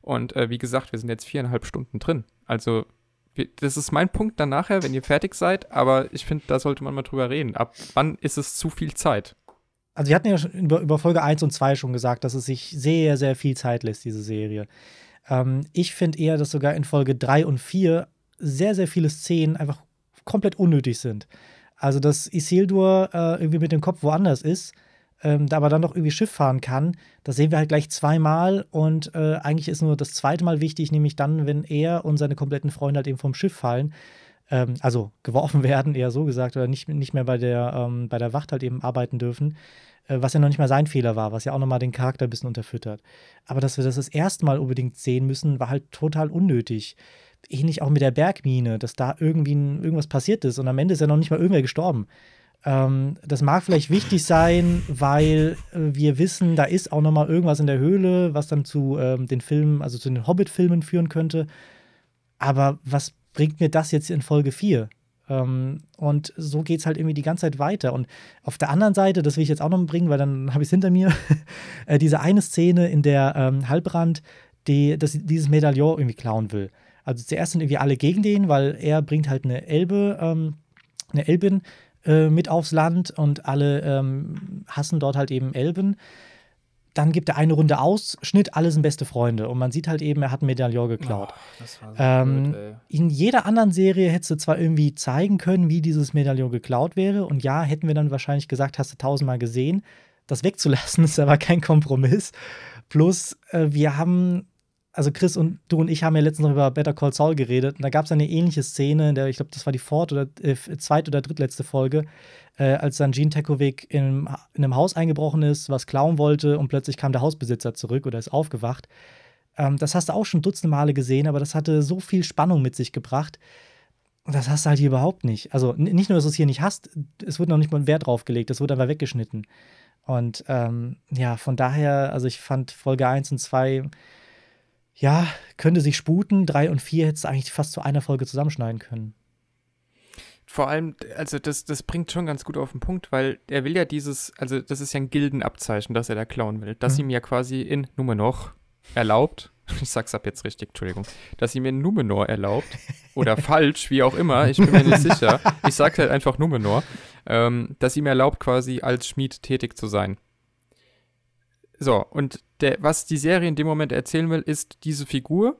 Speaker 3: Und äh, wie gesagt, wir sind jetzt viereinhalb Stunden drin. Also das ist mein Punkt dann nachher, wenn ihr fertig seid, aber ich finde, da sollte man mal drüber reden. Ab wann ist es zu viel Zeit?
Speaker 2: Also, wir hatten ja schon über, über Folge 1 und 2 schon gesagt, dass es sich sehr, sehr viel Zeit lässt, diese Serie. Ähm, ich finde eher, dass sogar in Folge 3 und 4 sehr, sehr viele Szenen einfach komplett unnötig sind. Also, dass Isildur äh, irgendwie mit dem Kopf woanders ist ähm, aber dann doch irgendwie Schiff fahren kann. Das sehen wir halt gleich zweimal und äh, eigentlich ist nur das zweite Mal wichtig, nämlich dann, wenn er und seine kompletten Freunde halt eben vom Schiff fallen. Ähm, also geworfen werden, eher so gesagt, oder nicht, nicht mehr bei der, ähm, bei der Wacht halt eben arbeiten dürfen. Äh, was ja noch nicht mal sein Fehler war, was ja auch nochmal den Charakter ein bisschen unterfüttert. Aber dass wir das das erste Mal unbedingt sehen müssen, war halt total unnötig ähnlich auch mit der Bergmine, dass da irgendwie irgendwas passiert ist und am Ende ist ja noch nicht mal irgendwer gestorben. Ähm, das mag vielleicht wichtig sein, weil äh, wir wissen, da ist auch noch mal irgendwas in der Höhle, was dann zu ähm, den Filmen, also zu den Hobbit-Filmen führen könnte. Aber was bringt mir das jetzt in Folge 4? Ähm, und so geht es halt irgendwie die ganze Zeit weiter. Und auf der anderen Seite, das will ich jetzt auch noch bringen, weil dann habe ich es hinter mir, äh, diese eine Szene, in der ähm, Halbrand die, das, dieses Medaillon irgendwie klauen will. Also zuerst sind irgendwie alle gegen den, weil er bringt halt eine Elbe, ähm, eine Elbin äh, mit aufs Land und alle ähm, hassen dort halt eben Elben. Dann gibt er eine Runde aus, Schnitt, alle sind beste Freunde. Und man sieht halt eben, er hat ein Medaillon geklaut. Oh, so ähm, blöd, in jeder anderen Serie hättest du zwar irgendwie zeigen können, wie dieses Medaillon geklaut wäre. Und ja, hätten wir dann wahrscheinlich gesagt, hast du tausendmal gesehen. Das wegzulassen ist aber kein Kompromiss. Plus, äh, wir haben also Chris und du und ich haben ja letztens noch über Better Call Saul geredet und da gab es eine ähnliche Szene, in der ich glaube, das war die fort oder äh, zweit oder drittletzte Folge, äh, als dann Gene Tekovic in, in einem Haus eingebrochen ist, was klauen wollte und plötzlich kam der Hausbesitzer zurück oder ist aufgewacht. Ähm, das hast du auch schon dutzende Male gesehen, aber das hatte so viel Spannung mit sich gebracht. Das hast du halt hier überhaupt nicht. Also nicht nur, dass du es hier nicht hast, es wird noch nicht mal ein Wert drauf gelegt, es wird einfach weggeschnitten. Und ähm, ja, von daher, also ich fand Folge 1 und 2 ja, könnte sich sputen. Drei und vier hättest du eigentlich fast zu einer Folge zusammenschneiden können.
Speaker 3: Vor allem, also das, das bringt schon ganz gut auf den Punkt, weil er will ja dieses, also das ist ja ein Gildenabzeichen, das er da klauen will, das mhm. ihm ja quasi in Numenor erlaubt, ich sag's ab jetzt richtig, Entschuldigung, dass ihm in Numenor erlaubt, oder falsch, wie auch immer, ich bin mir nicht sicher, ich sag halt einfach Numenor, ähm, dass ihm erlaubt, quasi als Schmied tätig zu sein. So, und der, was die Serie in dem Moment erzählen will, ist, diese Figur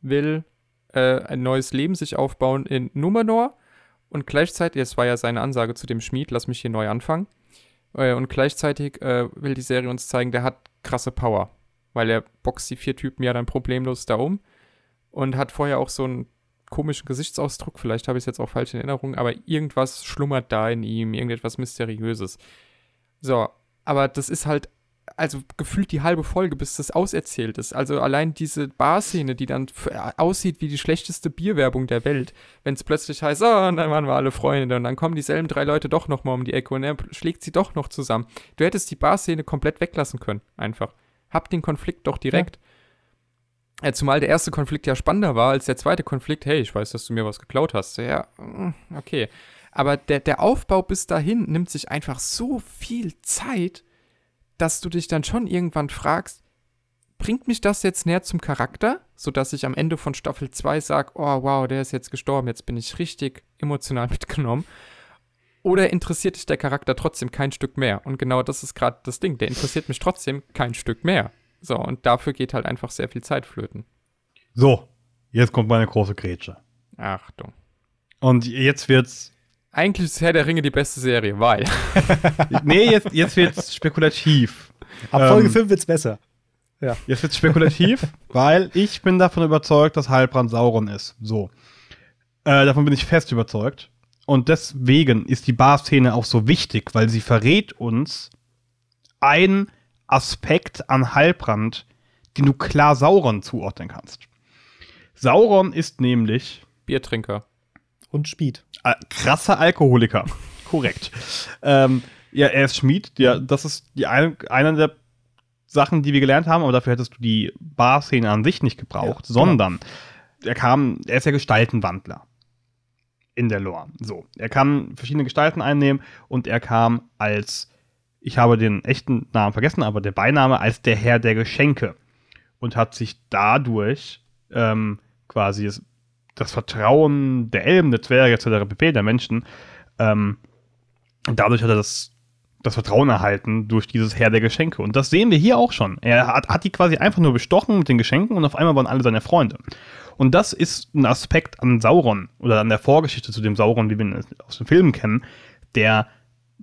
Speaker 3: will äh, ein neues Leben sich aufbauen in Numenor und gleichzeitig, das war ja seine Ansage zu dem Schmied, lass mich hier neu anfangen, äh, und gleichzeitig äh, will die Serie uns zeigen, der hat krasse Power, weil er boxt die vier Typen ja dann problemlos da um und hat vorher auch so einen komischen Gesichtsausdruck, vielleicht habe ich es jetzt auch falsch in Erinnerung, aber irgendwas schlummert da in ihm, irgendetwas Mysteriöses. So, aber das ist halt also gefühlt die halbe Folge, bis das auserzählt ist. Also allein diese Barszene, die dann aussieht wie die schlechteste Bierwerbung der Welt, wenn es plötzlich heißt, oh, und dann waren wir alle Freunde und dann kommen dieselben drei Leute doch nochmal um die Ecke und er schlägt sie doch noch zusammen. Du hättest die Barszene komplett weglassen können, einfach. Hab den Konflikt doch direkt. Ja. zumal der erste Konflikt ja spannender war als der zweite Konflikt. Hey, ich weiß, dass du mir was geklaut hast. Ja, mm, okay. Aber der, der Aufbau bis dahin nimmt sich einfach so viel Zeit, dass du dich dann schon irgendwann fragst, bringt mich das jetzt näher zum Charakter, sodass ich am Ende von Staffel 2 sage, oh wow, der ist jetzt gestorben, jetzt bin ich richtig emotional mitgenommen. Oder interessiert dich der Charakter trotzdem kein Stück mehr? Und genau das ist gerade das Ding, der interessiert mich trotzdem kein Stück mehr. So, und dafür geht halt einfach sehr viel Zeit flöten.
Speaker 1: So, jetzt kommt meine große Grätsche.
Speaker 3: Achtung.
Speaker 1: Und jetzt wird's
Speaker 3: eigentlich ist Herr der Ringe die beste Serie, weil.
Speaker 1: nee, jetzt, jetzt wird's spekulativ.
Speaker 2: Ab Folge ähm, 5 wird's besser.
Speaker 1: Ja. Jetzt wird's spekulativ, weil ich bin davon überzeugt, dass Heilbrand Sauron ist. So. Äh, davon bin ich fest überzeugt. Und deswegen ist die Bar-Szene auch so wichtig, weil sie verrät uns einen Aspekt an Heilbrand, den du klar Sauron zuordnen kannst. Sauron ist nämlich
Speaker 3: Biertrinker
Speaker 2: und Speed.
Speaker 1: Äh, krasser Alkoholiker. Korrekt. Ähm, ja, er ist Schmied. Ja, das ist die ein, eine der Sachen, die wir gelernt haben, aber dafür hättest du die Bar-Szene an sich nicht gebraucht, ja, sondern genau. er kam, er ist ja Gestaltenwandler in der Lore. So, er kann verschiedene Gestalten einnehmen und er kam als, ich habe den echten Namen vergessen, aber der Beiname als der Herr der Geschenke und hat sich dadurch ähm, quasi das Vertrauen der Elben, der Zwerge etc. pp. der Menschen. Ähm, dadurch hat er das, das Vertrauen erhalten durch dieses Herr der Geschenke. Und das sehen wir hier auch schon. Er hat, hat die quasi einfach nur bestochen mit den Geschenken und auf einmal waren alle seine Freunde. Und das ist ein Aspekt an Sauron oder an der Vorgeschichte zu dem Sauron, wie wir ihn aus den Filmen kennen, der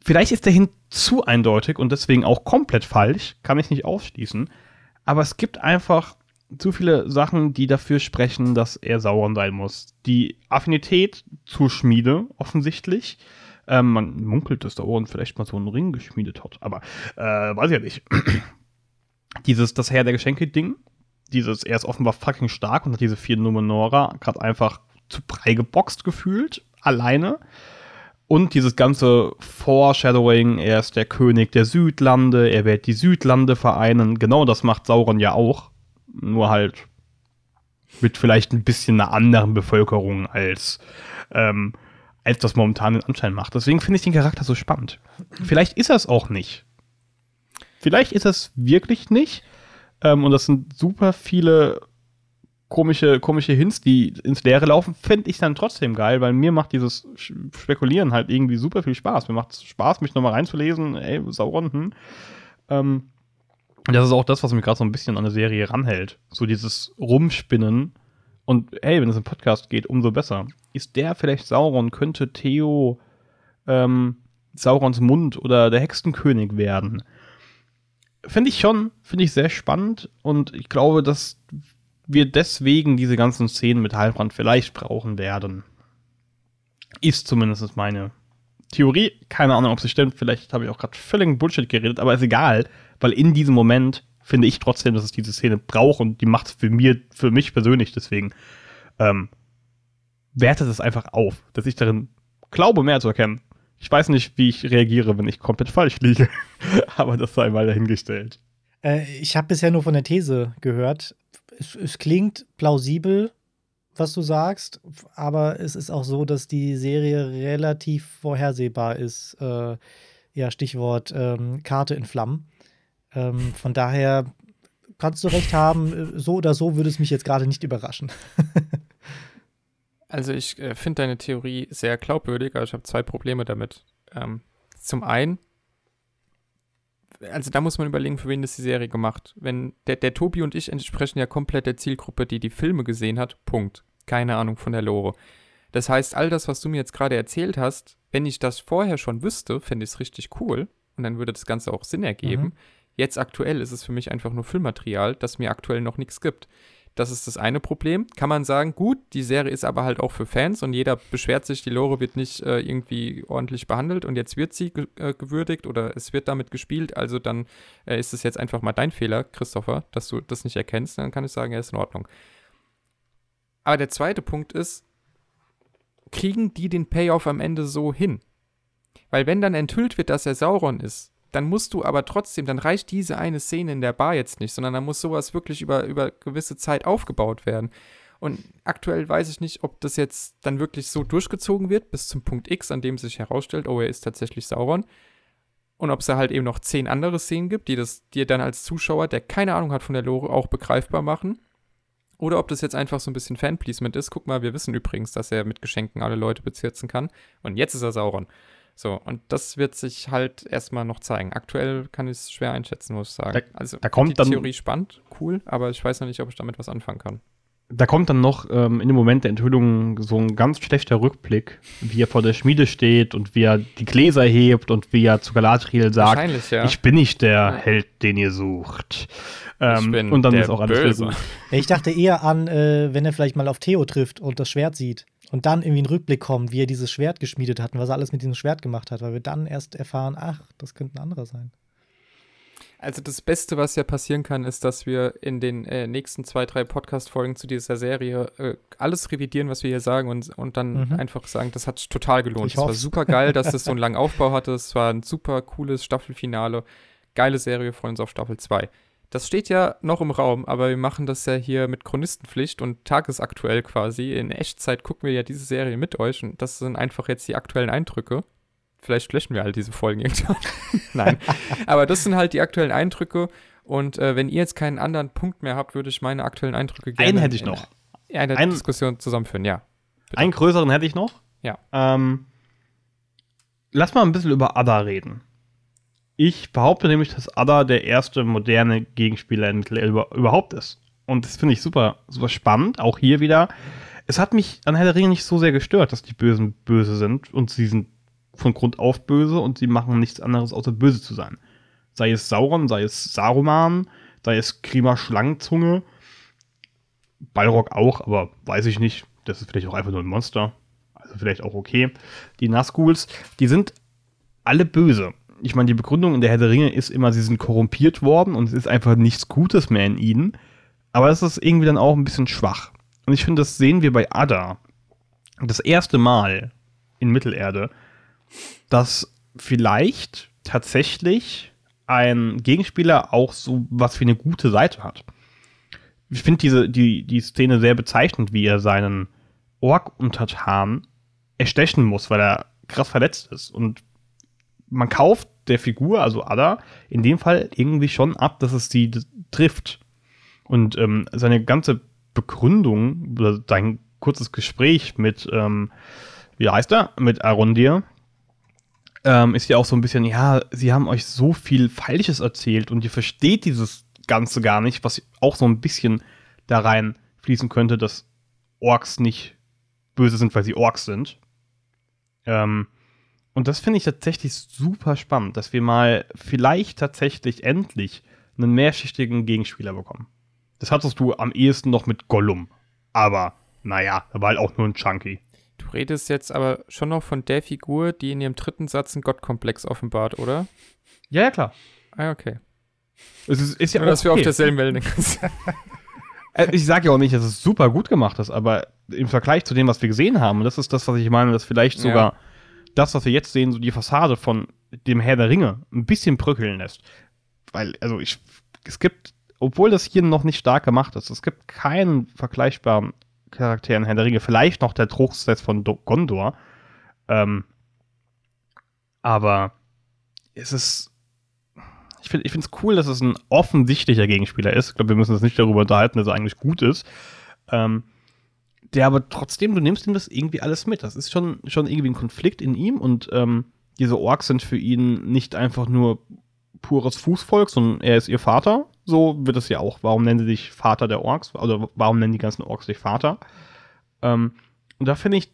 Speaker 1: vielleicht ist der hin zu eindeutig und deswegen auch komplett falsch, kann ich nicht ausschließen. Aber es gibt einfach zu viele Sachen, die dafür sprechen, dass er Sauron sein muss. Die Affinität zur Schmiede, offensichtlich. Ähm, man munkelt, dass Sauron vielleicht mal so einen Ring geschmiedet hat, aber äh, weiß ich ja nicht. dieses Das Herr der Geschenke-Ding, dieses, er ist offenbar fucking stark und hat diese vier Numenora gerade einfach zu brei geboxt gefühlt, alleine. Und dieses ganze Foreshadowing, er ist der König der Südlande, er wird die Südlande vereinen. Genau das macht Sauron ja auch nur halt mit vielleicht ein bisschen einer anderen Bevölkerung als, ähm, als das momentan den Anschein macht. Deswegen finde ich den Charakter so spannend. Vielleicht ist er es auch nicht. Vielleicht ist es wirklich nicht. Ähm, und das sind super viele komische, komische Hints, die ins Leere laufen, finde ich dann trotzdem geil, weil mir macht dieses Spekulieren halt irgendwie super viel Spaß. Mir macht es Spaß, mich nochmal reinzulesen, ey, Sauron, hm. Ähm, das ist auch das, was mich gerade so ein bisschen an der Serie ranhält. So dieses Rumspinnen. Und hey, wenn es im Podcast geht, umso besser. Ist der vielleicht Sauron? Könnte Theo ähm, Saurons Mund oder der Hexenkönig werden? Finde ich schon, finde ich sehr spannend. Und ich glaube, dass wir deswegen diese ganzen Szenen mit Heilbrand vielleicht brauchen werden. Ist zumindest meine Theorie. Keine Ahnung, ob sie stimmt. Vielleicht habe ich auch gerade völlig Bullshit geredet, aber ist egal weil in diesem Moment finde ich trotzdem, dass es diese Szene braucht und die macht es für für mich persönlich deswegen ähm, wertet es einfach auf, dass ich darin glaube, mehr zu erkennen. Ich weiß nicht, wie ich reagiere, wenn ich komplett falsch liege, aber das sei mal dahingestellt.
Speaker 2: Äh, ich habe bisher nur von der These gehört. Es, es klingt plausibel, was du sagst, aber es ist auch so, dass die Serie relativ vorhersehbar ist. Äh, ja, Stichwort ähm, Karte in Flammen. Ähm, von daher kannst du recht haben, so oder so würde es mich jetzt gerade nicht überraschen.
Speaker 3: also ich äh, finde deine Theorie sehr glaubwürdig, aber ich habe zwei Probleme damit. Ähm, zum einen, also da muss man überlegen, für wen ist die Serie gemacht. Wenn der, der Tobi und ich entsprechen ja komplett der Zielgruppe, die die Filme gesehen hat. Punkt. Keine Ahnung von der Lore. Das heißt, all das, was du mir jetzt gerade erzählt hast, wenn ich das vorher schon wüsste, fände ich es richtig cool und dann würde das Ganze auch Sinn ergeben. Mhm. Jetzt aktuell ist es für mich einfach nur Filmmaterial, das mir aktuell noch nichts gibt. Das ist das eine Problem. Kann man sagen, gut, die Serie ist aber halt auch für Fans und jeder beschwert sich, die Lore wird nicht äh, irgendwie ordentlich behandelt und jetzt wird sie ge äh, gewürdigt oder es wird damit gespielt. Also dann äh, ist es jetzt einfach mal dein Fehler, Christopher, dass du das nicht erkennst. Dann kann ich sagen, er ist in Ordnung. Aber der zweite Punkt ist, kriegen die den Payoff am Ende so hin? Weil wenn dann enthüllt wird, dass er Sauron ist, dann musst du aber trotzdem, dann reicht diese eine Szene in der Bar jetzt nicht, sondern dann muss sowas wirklich über, über gewisse Zeit aufgebaut werden. Und aktuell weiß ich nicht, ob das jetzt dann wirklich so durchgezogen wird, bis zum Punkt X, an dem sich herausstellt, oh, er ist tatsächlich Sauron. Und ob es da halt eben noch zehn andere Szenen gibt, die das dir dann als Zuschauer, der keine Ahnung hat von der Lore, auch begreifbar machen. Oder ob das jetzt einfach so ein bisschen Fanpleasement ist. Guck mal, wir wissen übrigens, dass er mit Geschenken alle Leute bezirzen kann. Und jetzt ist er Sauron. So, und das wird sich halt erstmal noch zeigen. Aktuell kann ich es schwer einschätzen, muss ich sagen.
Speaker 1: Da, also, da kommt
Speaker 3: die
Speaker 1: dann,
Speaker 3: Theorie spannend, cool, aber ich weiß noch nicht, ob ich damit was anfangen kann.
Speaker 1: Da kommt dann noch ähm, in dem Moment der Enthüllung so ein ganz schlechter Rückblick, wie er vor der Schmiede steht und wie er die Gläser hebt und wie er zu Galadriel sagt,
Speaker 3: ja.
Speaker 1: ich bin nicht der ja. Held, den ihr sucht. Ähm, und dann ist auch alles böse.
Speaker 2: Ich dachte eher an, äh, wenn er vielleicht mal auf Theo trifft und das Schwert sieht und dann irgendwie ein Rückblick kommt, wie er dieses Schwert geschmiedet hat und was er alles mit diesem Schwert gemacht hat, weil wir dann erst erfahren, ach, das könnte ein anderer sein.
Speaker 3: Also das Beste, was ja passieren kann, ist, dass wir in den äh, nächsten zwei, drei Podcast-Folgen zu dieser Serie äh, alles revidieren, was wir hier sagen und, und dann mhm. einfach sagen, das hat total gelohnt. Ich es war super geil, dass es so einen langen Aufbau hatte. Es war ein super cooles Staffelfinale. Geile Serie, freuen uns auf Staffel 2. Das steht ja noch im Raum, aber wir machen das ja hier mit Chronistenpflicht und tagesaktuell quasi. In Echtzeit gucken wir ja diese Serie mit euch und das sind einfach jetzt die aktuellen Eindrücke. Vielleicht löschen wir halt diese Folgen irgendwann. Nein. aber das sind halt die aktuellen Eindrücke und äh, wenn ihr jetzt keinen anderen Punkt mehr habt, würde ich meine aktuellen Eindrücke
Speaker 1: gerne. Einen hätte ich noch.
Speaker 3: In eine einen, Diskussion zusammenführen, ja.
Speaker 1: Bitte. Einen größeren hätte ich noch.
Speaker 3: Ja.
Speaker 1: Ähm, lass mal ein bisschen über Ada reden. Ich behaupte nämlich, dass Ada der erste moderne Gegenspieler in Mittelerde überhaupt ist. Und das finde ich super, super spannend. Auch hier wieder. Es hat mich an Herr der Ringe nicht so sehr gestört, dass die Bösen böse sind. Und sie sind von Grund auf böse und sie machen nichts anderes, außer böse zu sein. Sei es Sauron, sei es Saruman, sei es Krima Schlangenzunge. Balrog auch, aber weiß ich nicht. Das ist vielleicht auch einfach nur ein Monster. Also vielleicht auch okay. Die Nazguls, die sind alle böse ich meine, die Begründung in der Herr der Ringe ist immer, sie sind korrumpiert worden und es ist einfach nichts Gutes mehr in ihnen. Aber es ist irgendwie dann auch ein bisschen schwach. Und ich finde, das sehen wir bei Ada das erste Mal in Mittelerde, dass vielleicht tatsächlich ein Gegenspieler auch so was wie eine gute Seite hat. Ich finde diese, die, die Szene sehr bezeichnend, wie er seinen Ork-Untertan erstechen muss, weil er krass verletzt ist. Und man kauft der Figur, also Ada, in dem Fall irgendwie schon ab, dass es sie trifft. Und ähm, seine ganze Begründung, oder sein kurzes Gespräch mit, ähm, wie heißt er, mit Arondir, ähm, ist ja auch so ein bisschen, ja, sie haben euch so viel Falsches erzählt und ihr versteht dieses Ganze gar nicht, was auch so ein bisschen da rein fließen könnte, dass Orks nicht böse sind, weil sie Orks sind. Ähm, und das finde ich tatsächlich super spannend, dass wir mal vielleicht tatsächlich endlich einen mehrschichtigen Gegenspieler bekommen. Das hattest du am ehesten noch mit Gollum. Aber, naja, er war halt auch nur ein Chunky.
Speaker 3: Du redest jetzt aber schon noch von der Figur, die in ihrem dritten Satz einen Gottkomplex offenbart, oder?
Speaker 1: Ja, ja, klar.
Speaker 3: Ah, okay.
Speaker 1: Es ist, ist ja
Speaker 3: Nur,
Speaker 1: auch
Speaker 3: dass okay. wir auf derselben Welle sind.
Speaker 1: Äh, ich sage ja auch nicht, dass es super gut gemacht ist, aber im Vergleich zu dem, was wir gesehen haben, das ist das, was ich meine, dass vielleicht sogar ja das, was wir jetzt sehen, so die Fassade von dem Herr der Ringe ein bisschen bröckeln lässt. Weil, also ich, es gibt, obwohl das hier noch nicht stark gemacht ist, es gibt keinen vergleichbaren Charakter in Herr der Ringe. Vielleicht noch der Truchsess von Do Gondor. Ähm, aber es ist. Ich finde es cool, dass es ein offensichtlicher Gegenspieler ist. Ich glaube, wir müssen uns nicht darüber unterhalten, dass er eigentlich gut ist. Ähm, der aber trotzdem, du nimmst ihm das irgendwie alles mit. Das ist schon, schon irgendwie ein Konflikt in ihm und ähm, diese Orks sind für ihn nicht einfach nur pures Fußvolk, sondern er ist ihr Vater. So wird es ja auch. Warum nennen sie sich Vater der Orks? Oder warum nennen die ganzen Orks sich Vater? Ähm, und da finde ich,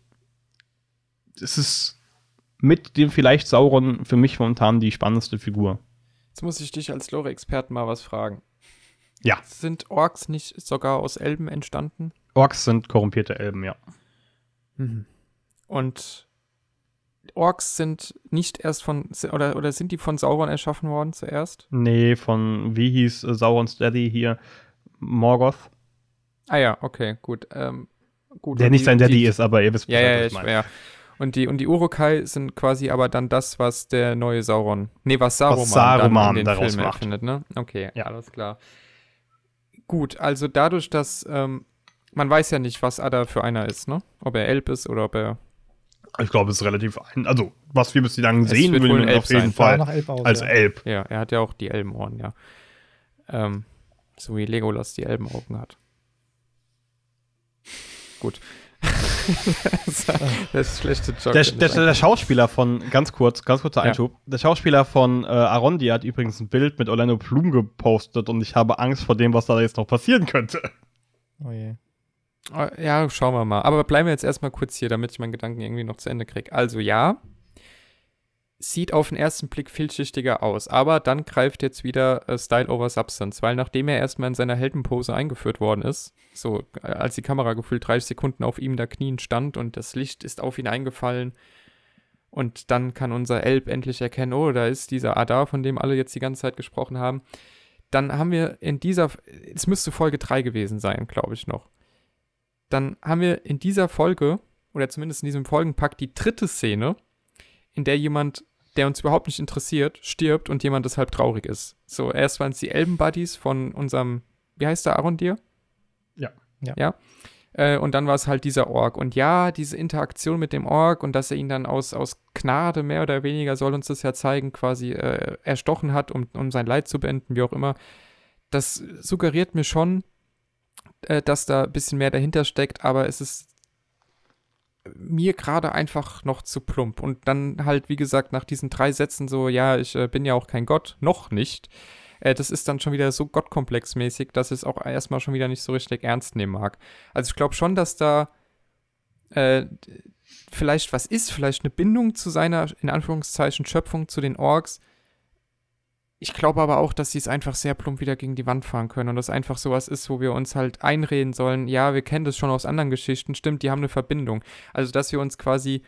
Speaker 1: es ist mit dem vielleicht Sauron für mich momentan die spannendste Figur.
Speaker 3: Jetzt muss ich dich als Lore-Experten mal was fragen.
Speaker 1: Ja.
Speaker 3: Sind Orks nicht sogar aus Elben entstanden?
Speaker 1: Orks sind korrumpierte Elben, ja.
Speaker 3: Mhm. Und Orks sind nicht erst von, oder, oder sind die von Sauron erschaffen worden zuerst?
Speaker 1: Nee, von, wie hieß äh, Saurons Daddy hier? Morgoth.
Speaker 3: Ah ja, okay, gut. Ähm, gut
Speaker 1: Der nicht
Speaker 3: die-
Speaker 1: sein Daddy
Speaker 3: die,
Speaker 1: ist, aber ihr wisst
Speaker 3: Ja,
Speaker 1: Bescheid,
Speaker 3: ja,
Speaker 1: was
Speaker 3: ja,
Speaker 1: ich meine.
Speaker 3: ja. Und die, und die Urukai sind quasi aber dann das, was der neue Sauron, nee, was Saruman,
Speaker 1: Saruman
Speaker 3: dann in den
Speaker 1: daraus
Speaker 3: Filmen
Speaker 1: macht.
Speaker 3: erfindet, ne? Okay,
Speaker 1: Ja.
Speaker 3: alles klar. Gut, also dadurch, dass ähm, man weiß ja nicht, was Ada für einer ist, ne? Ob er Elb ist oder ob er
Speaker 1: Ich glaube, es ist relativ ein. Also, was wir bislang
Speaker 3: Es
Speaker 1: sehen,
Speaker 3: wird wohl
Speaker 1: will man
Speaker 3: Elb
Speaker 1: auf jeden
Speaker 3: sein.
Speaker 1: Fall
Speaker 2: Elb aus,
Speaker 1: als
Speaker 2: ja.
Speaker 1: Elb.
Speaker 3: Ja, er hat ja auch die Elbenohren, ja. Ähm, so wie Legolas die Elbenaugen hat. Gut. das, das ist schlechte Joke.
Speaker 1: Der, der, der Schauspieler von, ganz kurz, ganz kurzer
Speaker 3: Ja.
Speaker 1: Einschub. Der Schauspieler von äh, Arondi hat übrigens ein Bild mit Orlando Bloom gepostet und ich habe Angst vor dem, was da jetzt noch passieren könnte.
Speaker 2: Oh je.
Speaker 3: Äh, Ja, schauen wir mal. Aber bleiben wir jetzt erstmal kurz hier, damit ich meinen Gedanken irgendwie noch zu Ende kriege. Also ja, sieht auf den ersten Blick vielschichtiger aus, aber dann greift jetzt wieder äh, Style over Substance, weil nachdem er erstmal in seiner Heldenpose eingeführt worden ist, so äh, als die Kamera gefühlt 30 Sekunden auf ihm da knien stand und das Licht ist auf ihn eingefallen und dann kann unser Elb endlich erkennen, oh, da ist dieser Adar, von dem alle jetzt die ganze Zeit gesprochen haben. Dann haben wir in dieser, es müsste Folge 3 gewesen sein, glaube ich noch dann haben wir in dieser Folge, oder zumindest in diesem Folgenpack, die dritte Szene, in der jemand, der uns überhaupt nicht interessiert, stirbt und jemand deshalb traurig ist. So, erst waren es die Elben-Buddies von unserem, wie heißt der, Arondir?
Speaker 1: Ja.
Speaker 2: Ja.
Speaker 3: Ja. Äh, und dann war es halt dieser Ork. Und ja, diese Interaktion mit dem Ork und dass er ihn dann aus, aus Gnade mehr oder weniger, soll uns das ja zeigen, quasi äh, erstochen hat, um, um sein Leid zu beenden, wie auch immer. Das suggeriert mir schon, äh, dass da ein bisschen mehr dahinter steckt, aber es ist mir gerade einfach noch zu plump. Und dann halt, wie gesagt, nach diesen drei Sätzen so, ja, ich äh, bin ja auch kein Gott, noch nicht. Äh, das ist dann schon wieder so gottkomplexmäßig, dass ich es auch erstmal schon wieder nicht so richtig ernst nehmen mag. Also ich glaube schon, dass da äh, vielleicht was ist, vielleicht eine Bindung zu seiner, in Anführungszeichen, Schöpfung, zu den Orks. Ich glaube aber auch, dass sie es einfach sehr plump wieder gegen die Wand fahren können und das einfach sowas ist, wo wir uns halt einreden sollen, ja, wir kennen das schon aus anderen Geschichten, stimmt, die haben eine Verbindung. Also, dass wir uns quasi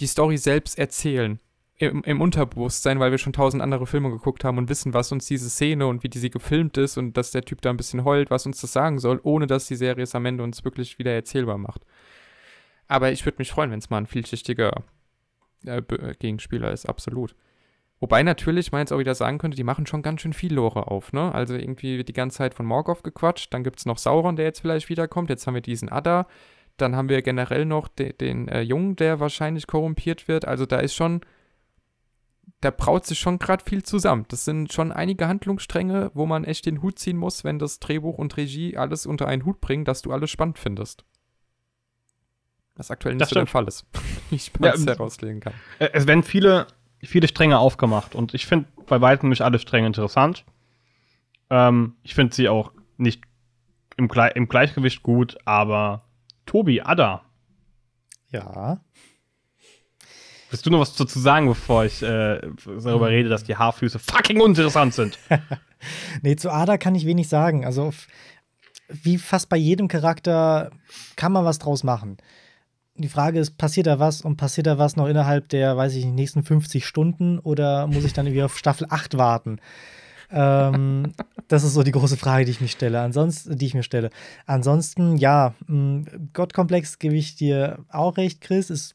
Speaker 3: die Story selbst erzählen. Im, Im Unterbewusstsein, weil wir schon tausend andere Filme geguckt haben und wissen, was uns diese Szene und wie die sie gefilmt ist und dass der Typ da ein bisschen heult, was uns das sagen soll, ohne dass die Serie es am Ende uns wirklich wieder erzählbar macht. Aber ich würde mich freuen, wenn es mal ein vielschichtiger äh, Gegenspieler ist, absolut. Wobei natürlich man jetzt auch wieder sagen könnte, die machen schon ganz schön viel Lore auf, ne? Also irgendwie wird die ganze Zeit von Morgoth gequatscht, dann gibt es noch Sauron, der jetzt vielleicht wiederkommt, jetzt haben wir diesen Adda, dann haben wir generell noch de den äh, Jungen, der wahrscheinlich korrumpiert wird. Also da ist schon, da braut sich schon gerade viel zusammen. Das sind schon einige Handlungsstränge, wo man echt den Hut ziehen muss, wenn das Drehbuch und Regie alles unter einen Hut bringen, dass du alles spannend findest. Was aktuell nicht
Speaker 1: Das
Speaker 3: so der
Speaker 1: stimmt.
Speaker 3: Fall ist. Wie ich
Speaker 1: Ja,
Speaker 3: es
Speaker 1: ähm,
Speaker 3: herauslegen kann.
Speaker 1: Äh, Es werden viele, viele Stränge aufgemacht und ich finde bei weitem nicht alle Stränge interessant. Ähm, ich finde sie auch nicht im, Gle im Gleichgewicht gut, aber Tobi, Ada,
Speaker 2: Ja.
Speaker 1: willst du noch was dazu sagen, bevor ich äh, darüber rede, dass die Haarfüße fucking uninteressant sind?
Speaker 2: Nee, zu Ada kann ich wenig sagen. Also, wie fast bei jedem Charakter kann man was draus machen. Die Frage ist, passiert da was und passiert da was noch innerhalb der, weiß ich nicht, nächsten 50 Stunden oder muss ich dann irgendwie auf Staffel 8 warten? ähm, das ist so die große Frage, die ich mich stelle. Ansonsten, die ich mir stelle. Ansonsten, ja, mh, Gottkomplex gebe ich dir auch recht, Chris. Ist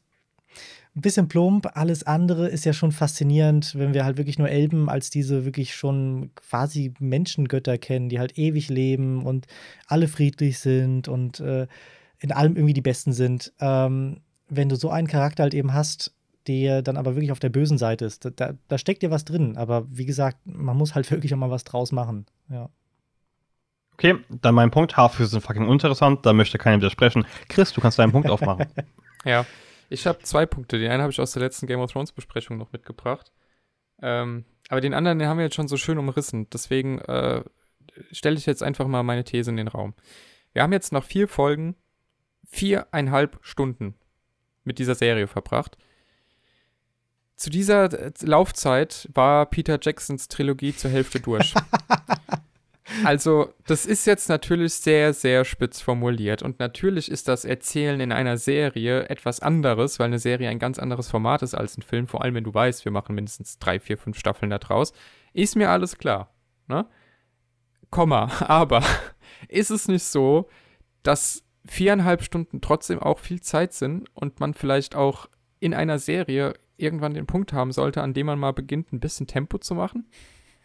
Speaker 2: ein bisschen plump. Alles andere ist ja schon faszinierend, wenn wir halt wirklich nur Elben als diese wirklich schon quasi Menschengötter kennen, die halt ewig leben und alle friedlich sind und äh, in allem irgendwie die Besten sind. Ähm, wenn du so einen Charakter halt eben hast, der dann aber wirklich auf der bösen Seite ist, da, da, da steckt dir was drin. Aber wie gesagt, man muss halt wirklich auch mal was draus machen. Ja.
Speaker 1: Okay, dann mein Punkt. Haarfüße sind fucking uninteressant, da möchte keiner widersprechen. Chris, du kannst deinen Punkt aufmachen.
Speaker 3: Ja, ich habe zwei Punkte. Den einen habe ich aus der letzten Game of Thrones Besprechung noch mitgebracht. Ähm, aber den anderen, den haben wir jetzt schon so schön umrissen. Deswegen äh, stelle ich jetzt einfach mal meine These in den Raum. Wir haben jetzt nach vier Folgen viereinhalb Stunden mit dieser Serie verbracht. Zu dieser äh, Laufzeit war Peter Jacksons Trilogie zur Hälfte durch. Also, das ist jetzt natürlich sehr, sehr spitz formuliert. Und natürlich ist das Erzählen in einer Serie etwas anderes, weil eine Serie ein ganz anderes Format ist als ein Film. Vor allem, wenn du weißt, wir machen mindestens drei, vier, fünf Staffeln da draus. Ist mir alles klar. Ne? Komma. Aber ist es nicht so, dass viereinhalb Stunden trotzdem auch viel Zeit sind und man vielleicht auch in einer Serie irgendwann den Punkt haben sollte, an dem man mal beginnt, ein bisschen Tempo zu machen?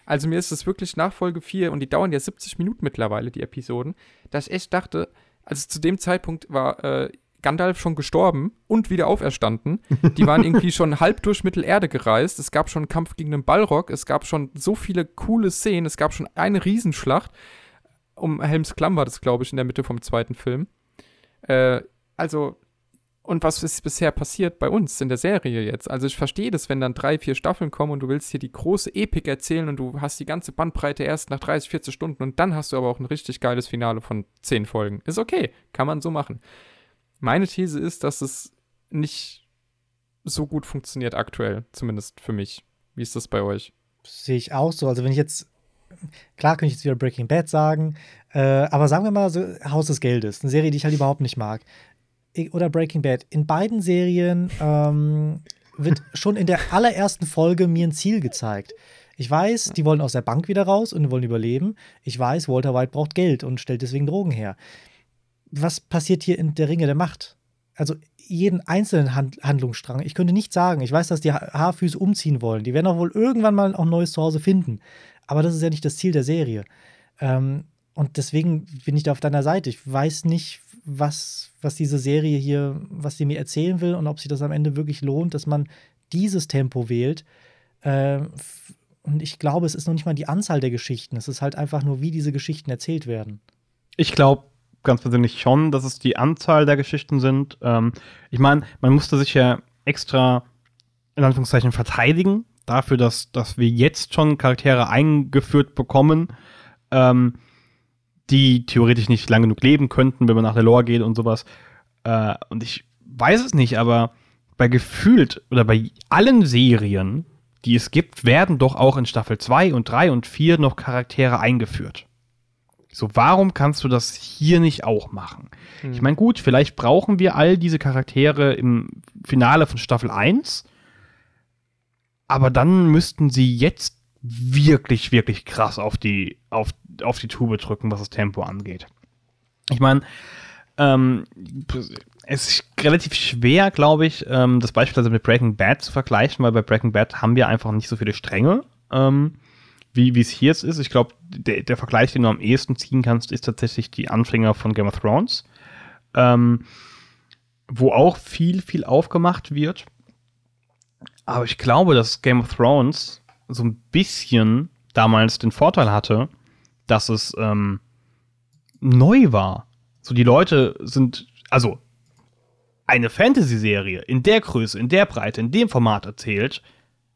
Speaker 3: Also mir ist es wirklich nach Folge 4 und die dauern ja 70 Minuten mittlerweile, die Episoden, dass ich echt dachte, also zu dem Zeitpunkt war äh, Gandalf schon gestorben und wieder auferstanden. Die waren irgendwie schon halb durch Mittelerde gereist. Es gab schon einen Kampf gegen den Ballrock. Es gab schon so viele coole Szenen. Es gab schon eine Riesenschlacht. Um Helms Klamm war das, glaube ich, in der Mitte vom zweiten Film. Äh, also, und was ist bisher passiert bei uns in der Serie jetzt? Also ich verstehe das, wenn dann drei, vier Staffeln kommen und du willst hier die große Epik erzählen und du hast die ganze Bandbreite erst nach 30, 40 Stunden und dann hast du aber auch ein richtig geiles Finale von zehn Folgen. Ist okay, kann man so machen. Meine These ist, dass es nicht so gut funktioniert aktuell, zumindest für mich. Wie ist das bei euch?
Speaker 2: Sehe ich auch so. Also wenn ich jetzt, klar könnte ich jetzt wieder Breaking Bad sagen, äh, aber sagen wir mal so Haus des Geldes, eine Serie, die ich halt überhaupt nicht mag oder Breaking Bad. In beiden Serien ähm, wird schon in der allerersten Folge mir ein Ziel gezeigt. Ich weiß, die wollen aus der Bank wieder raus und wollen überleben. Ich weiß, Walter White braucht Geld und stellt deswegen Drogen her. Was passiert hier in der Ringe der Macht? Also jeden einzelnen Hand Handlungsstrang. Ich könnte nicht sagen. Ich weiß, dass die ha Haarfüße umziehen wollen. Die werden auch wohl irgendwann mal auch ein neues Zuhause finden. Aber das ist ja nicht das Ziel der Serie. Ähm, und deswegen bin ich da auf deiner Seite. Ich weiß nicht, was, was diese Serie hier, was sie mir erzählen will und ob sich das am Ende wirklich lohnt, dass man dieses Tempo wählt. Äh, und ich glaube, es ist noch nicht mal die Anzahl der Geschichten. Es ist halt einfach nur, wie diese Geschichten erzählt werden.
Speaker 1: Ich glaube ganz persönlich schon, dass es die Anzahl der Geschichten sind. Ähm, ich meine, man musste sich ja extra in Anführungszeichen verteidigen dafür, dass, dass wir jetzt schon Charaktere eingeführt bekommen. Ähm, die theoretisch nicht lang genug leben könnten, wenn man nach der Lore geht und sowas. Äh, und ich weiß es nicht, aber bei gefühlt oder bei allen Serien, die es gibt, werden doch auch in Staffel 2 und 3 und 4 noch Charaktere eingeführt. So, warum kannst du das hier nicht auch machen? Hm. Ich meine, gut, vielleicht brauchen wir all diese Charaktere im Finale von Staffel 1, aber dann müssten sie jetzt wirklich, wirklich krass auf die, auf, auf die Tube drücken, was das Tempo angeht. Ich meine, ähm, es ist relativ schwer, glaube ich, ähm, das beispielsweise mit Breaking Bad zu vergleichen, weil bei Breaking Bad haben wir einfach nicht so viele Stränge, ähm, wie es hier jetzt ist. Ich glaube, der, der Vergleich, den du am ehesten ziehen kannst, ist tatsächlich die Anfänger von Game of Thrones, ähm, wo auch viel, viel aufgemacht wird. Aber ich glaube, dass Game of Thrones so ein bisschen damals den Vorteil hatte, dass es ähm, neu war. So die Leute sind, also eine Fantasy-Serie in der Größe, in der Breite, in dem Format erzählt,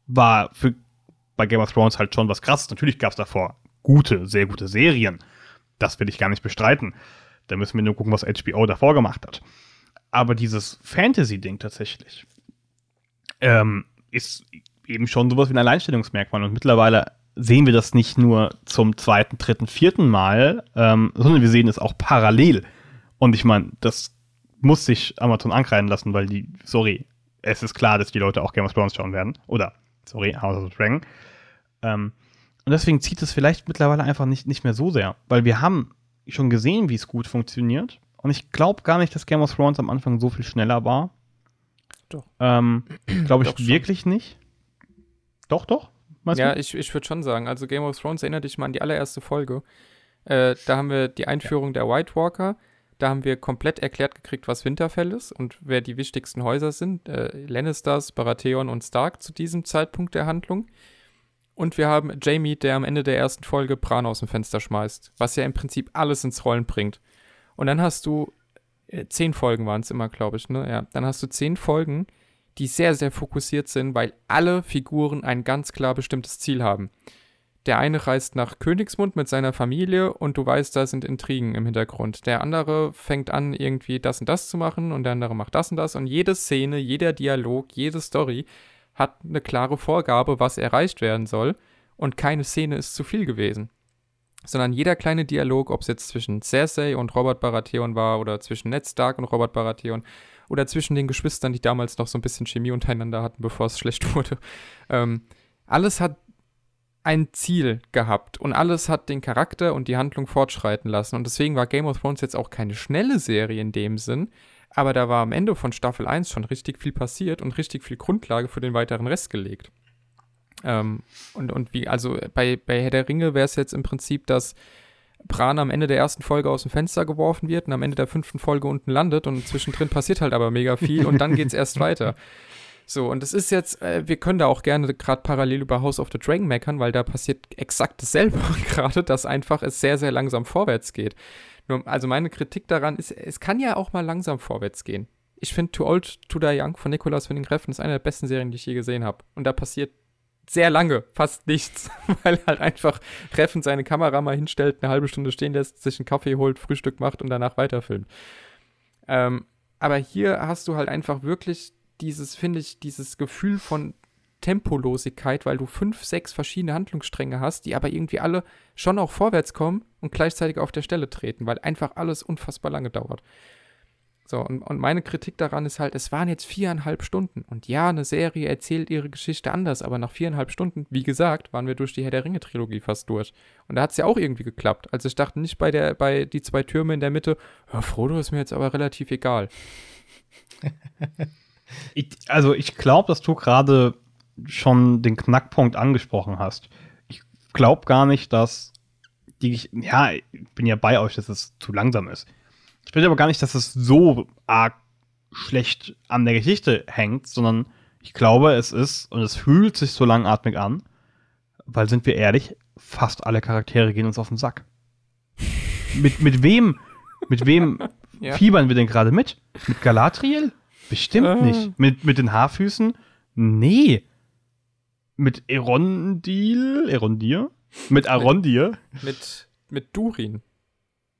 Speaker 1: war für bei Game of Thrones halt schon was krasses. Natürlich gab es davor gute, sehr gute Serien. Das will ich gar nicht bestreiten. Da müssen wir nur gucken, was HBO davor gemacht hat. Aber dieses Fantasy-Ding tatsächlich ähm, ist eben schon sowas wie ein Alleinstellungsmerkmal. Und mittlerweile sehen wir das nicht nur zum zweiten, dritten, vierten Mal, ähm, sondern wir sehen es auch parallel. Und ich meine, das muss sich Amazon ankreiden lassen, weil die, sorry, es ist klar, dass die Leute auch Game of Thrones schauen werden. Oder, sorry, House of the Dragon. Ähm, und deswegen zieht es vielleicht mittlerweile einfach nicht, nicht mehr so sehr, weil wir haben schon gesehen, wie es gut funktioniert. Und ich glaube gar nicht, dass Game of Thrones am Anfang so viel schneller war. Doch. Ähm, glaube ich wirklich nicht. Doch, doch.
Speaker 3: Meinst ja, du? ich, ich würde schon sagen. Also Game of Thrones erinnert dich mal an die allererste Folge. Äh, da haben wir die Einführung ja. der White Walker. Da haben wir komplett erklärt gekriegt, was Winterfell ist und wer die wichtigsten Häuser sind. Äh, Lannisters, Baratheon und Stark zu diesem Zeitpunkt der Handlung. Und wir haben Jamie, der am Ende der ersten Folge Bran aus dem Fenster schmeißt, was ja im Prinzip alles ins Rollen bringt. Und dann hast du, äh, zehn Folgen waren es immer, glaube ich, ne? Ja, dann hast du zehn Folgen, die sehr, sehr fokussiert sind, weil alle Figuren ein ganz klar bestimmtes Ziel haben. Der eine reist nach Königsmund mit seiner Familie und du weißt, da sind Intrigen im Hintergrund. Der andere fängt an, irgendwie das und das zu machen und der andere macht das und das. Und jede Szene, jeder Dialog, jede Story hat eine klare Vorgabe, was erreicht werden soll. Und keine Szene ist zu viel gewesen. Sondern jeder kleine Dialog, ob es jetzt zwischen Cersei und Robert Baratheon war oder zwischen Ned Stark und Robert Baratheon oder zwischen den Geschwistern, die damals noch so ein bisschen Chemie untereinander hatten, bevor es schlecht wurde. Ähm, alles hat ein Ziel gehabt und alles hat den Charakter und die Handlung fortschreiten lassen. Und deswegen war Game of Thrones jetzt auch keine schnelle Serie in dem Sinn, aber da war am Ende von Staffel 1 schon richtig viel passiert und richtig viel Grundlage für den weiteren Rest gelegt. Ähm, und, und wie, also bei, bei Herr der Ringe wäre es jetzt im Prinzip, dass Bran am Ende der ersten Folge aus dem Fenster geworfen wird und am Ende der fünften Folge unten landet und zwischendrin passiert halt aber mega viel und dann geht es erst weiter. So, und es ist jetzt, äh, wir können da auch gerne gerade parallel über House of the Dragon meckern, weil da passiert exakt dasselbe gerade, dass einfach es sehr, sehr langsam vorwärts geht. Nur, also meine Kritik daran ist, es kann ja auch mal langsam vorwärts gehen. Ich finde Too Old to Die Young von Nicolas Winding Refn ist eine der besten Serien, die ich je gesehen habe. Und da passiert sehr lange, fast nichts, weil halt einfach Reffen seine Kamera mal hinstellt, eine halbe Stunde stehen lässt, sich einen Kaffee holt, Frühstück macht und danach weiterfilmt. Ähm, aber hier hast du halt einfach wirklich dieses, finde ich, dieses Gefühl von Tempolosigkeit, weil du fünf, sechs verschiedene Handlungsstränge hast, die aber irgendwie alle schon auch vorwärts kommen und gleichzeitig auf der Stelle treten, weil einfach alles unfassbar lange dauert. So, und, und meine Kritik daran ist halt, es waren jetzt viereinhalb Stunden. Und ja, eine Serie erzählt ihre Geschichte anders, aber nach viereinhalb Stunden, wie gesagt, waren wir durch die Herr der Ringe-Trilogie fast durch. Und da hat es ja auch irgendwie geklappt. Also ich dachte nicht bei der, bei die zwei Türme in der Mitte, ja, Frodo ist mir jetzt aber relativ egal.
Speaker 1: ich, also ich glaube, dass du gerade schon den Knackpunkt angesprochen hast. Ich glaube gar nicht, dass die, ja, ich bin ja bei euch, dass es zu langsam ist. Ich finde aber gar nicht, dass es so arg schlecht an der Geschichte hängt, sondern ich glaube, es ist, und es fühlt sich so langatmig an, weil sind wir ehrlich, fast alle Charaktere gehen uns auf den Sack. mit, mit wem, mit wem ja. fiebern wir denn gerade mit? Mit Galatriel? Bestimmt äh. nicht. Mit, mit den Haarfüßen? Nee. Mit Erondil? Erondir? Mit Arondir?
Speaker 3: Mit, mit, mit Durin.